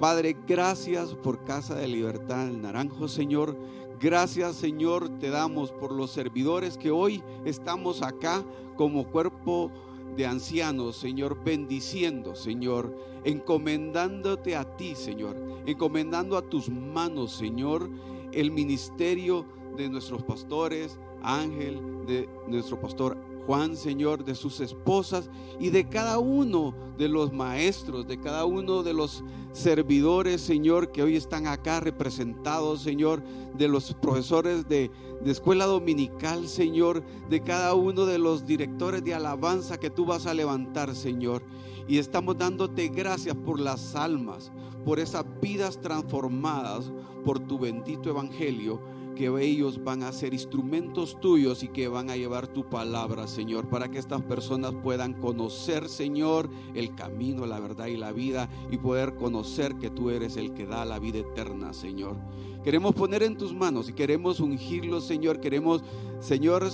Padre, gracias por Casa de Libertad el Naranjo, Señor. Gracias, Señor, te damos por los servidores que hoy estamos acá como cuerpo de ancianos, Señor, bendiciendo, Señor, encomendándote a ti, Señor, encomendando a tus manos, Señor, el ministerio de nuestros pastores, Ángel, de nuestro pastor Juan, Señor, de sus esposas y de cada uno de los maestros, de cada uno de los servidores, Señor, que hoy están acá representados, Señor, de los profesores de, de, escuela dominical, Señor, de cada uno de los directores de alabanza que tú vas a levantar, Señor. Y estamos dándote gracias por las almas, por esas vidas transformadas por tu bendito evangelio que ellos van a ser instrumentos tuyos y que van a llevar tu palabra, Señor, para que estas personas puedan conocer, Señor, el camino, la verdad y la vida y poder conocer que tú eres el que da la vida eterna, Señor. Queremos poner en tus manos y queremos ungirlos, Señor, queremos, Señor,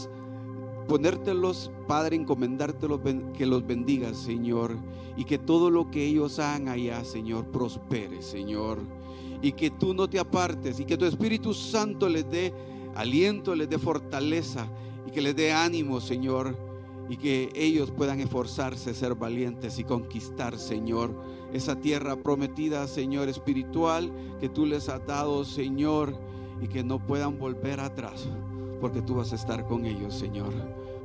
ponértelos, Padre, encomendártelos, que los bendigas, Señor, y que todo lo que ellos hagan allá, Señor, prospere, Señor y que tú no te apartes y que tu Espíritu Santo les dé aliento, les dé fortaleza y que les dé ánimo, Señor, y que ellos puedan esforzarse, ser valientes y conquistar, Señor, esa tierra prometida, Señor, espiritual que tú les has dado, Señor, y que no puedan volver atrás, porque tú vas a estar con ellos, Señor.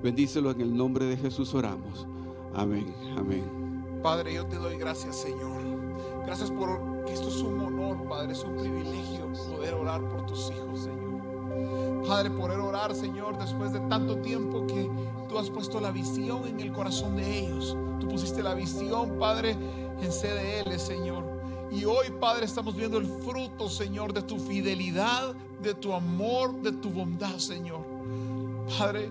Bendícelo en el nombre de Jesús oramos. Amén, amén. Padre, yo te doy gracias, Señor. Gracias por que esto es un honor, Padre, es un privilegio poder orar por tus hijos, Señor. Padre, poder orar, Señor, después de tanto tiempo que tú has puesto la visión en el corazón de ellos. Tú pusiste la visión, Padre, en CDL, Señor. Y hoy, Padre, estamos viendo el fruto, Señor, de tu fidelidad, de tu amor, de tu bondad, Señor. Padre,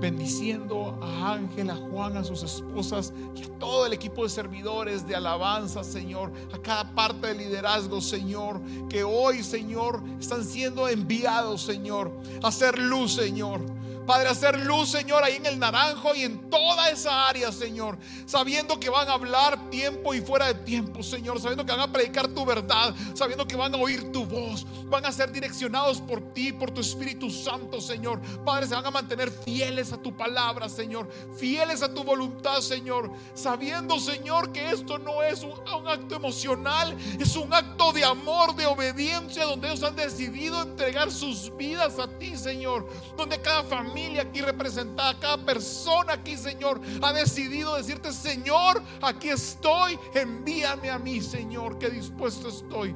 bendiciendo a Ángel, a Juan, a sus esposas y a todo el equipo de servidores de alabanza, Señor, a cada parte del liderazgo, Señor, que hoy, Señor, están siendo enviados, Señor, a hacer luz, Señor Padre, hacer luz, Señor, ahí en el naranjo y en toda esa área, Señor. Sabiendo que van a hablar tiempo y fuera de tiempo, Señor. Sabiendo que van a predicar tu verdad. Sabiendo que van a oír tu voz. Van a ser direccionados por ti, por tu Espíritu Santo, Señor. Padre, se van a mantener fieles a tu palabra, Señor. Fieles a tu voluntad, Señor. Sabiendo, Señor, que esto no es un, acto emocional. Es un acto de amor, de obediencia, donde ellos han decidido entregar sus vidas a ti, Señor. Donde cada familia aquí representada, cada persona aquí, Señor, ha decidido decirte, Señor, aquí estoy, envíame a mí, Señor, que dispuesto estoy.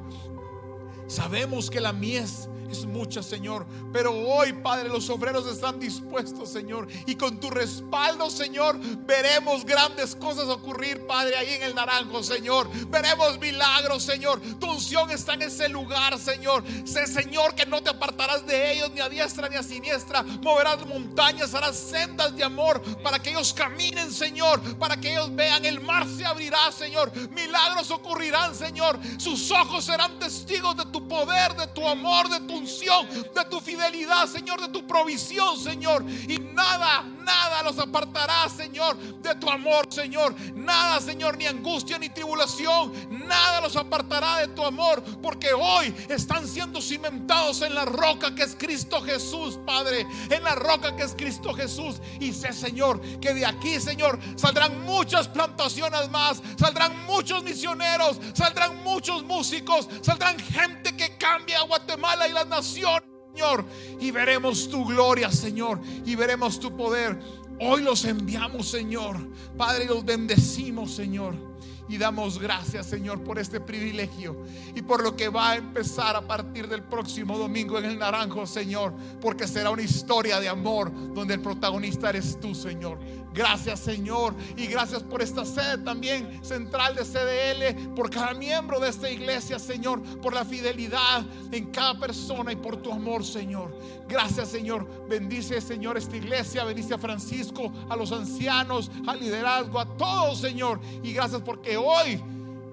Sabemos que la mies es mucha, Señor. Pero hoy, Padre, los obreros están dispuestos, Señor. Y con tu respaldo, Señor, veremos grandes cosas ocurrir, Padre, ahí en el naranjo, Señor. Veremos milagros, Señor. Tu unción está en ese lugar, Señor. Sé, Señor, que no te apartarás de ellos ni a diestra ni a siniestra. Moverás montañas, harás sendas de amor para que ellos caminen, Señor. Para que ellos vean, el mar se abrirá, Señor. Milagros ocurrirán, Señor. Sus ojos serán testigos de tu poder, de tu amor, de tu de tu fidelidad, Señor, de tu provisión, Señor. Y nada, nada los apartará, Señor, de tu amor, Señor. Nada, Señor, ni angustia ni tribulación, nada los apartará de tu amor, porque hoy están siendo cimentados en la roca que es Cristo Jesús, Padre, en la roca que es Cristo Jesús. Y sé, Señor, que de aquí, Señor, saldrán muchas plantaciones más, saldrán muchos misioneros, saldrán muchos músicos, saldrán gente que cambia a Guatemala y las naciones. Señor, y veremos tu gloria, Señor, y veremos tu poder. Hoy los enviamos, Señor. Padre, los bendecimos, Señor. Y damos gracias, Señor, por este privilegio y por lo que va a empezar a partir del próximo domingo en el Naranjo, Señor, porque será una historia de amor donde el protagonista eres tú, Señor. Gracias, Señor, y gracias por esta sede también central de CDL, por cada miembro de esta iglesia, Señor, por la fidelidad en cada persona y por tu amor, Señor. Gracias, Señor. Bendice, Señor, esta iglesia, bendice a Francisco, a los ancianos, al liderazgo, a todos, Señor. Y gracias porque hoy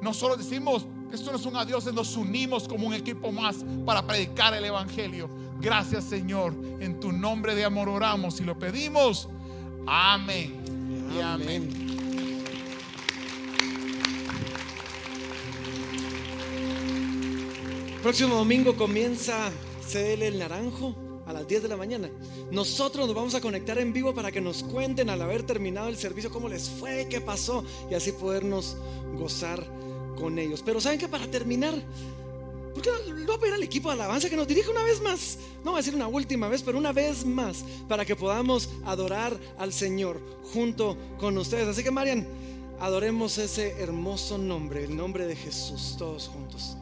no solo decimos, esto no es un adiós, nos unimos como un equipo más para predicar el Evangelio. Gracias Señor, en tu nombre de amor oramos y lo pedimos. Amén. Y amén. Próximo domingo comienza CL El Naranjo a las 10 de la mañana. Nosotros nos vamos a conectar en vivo para que nos cuenten al haber terminado el servicio cómo les fue, qué pasó y así podernos gozar con ellos. Pero saben que para terminar, ¿por qué no pedir al equipo de alabanza que nos dirija una vez más? No voy a decir una última vez, pero una vez más para que podamos adorar al Señor junto con ustedes. Así que Marian, adoremos ese hermoso nombre, el nombre de Jesús, todos juntos.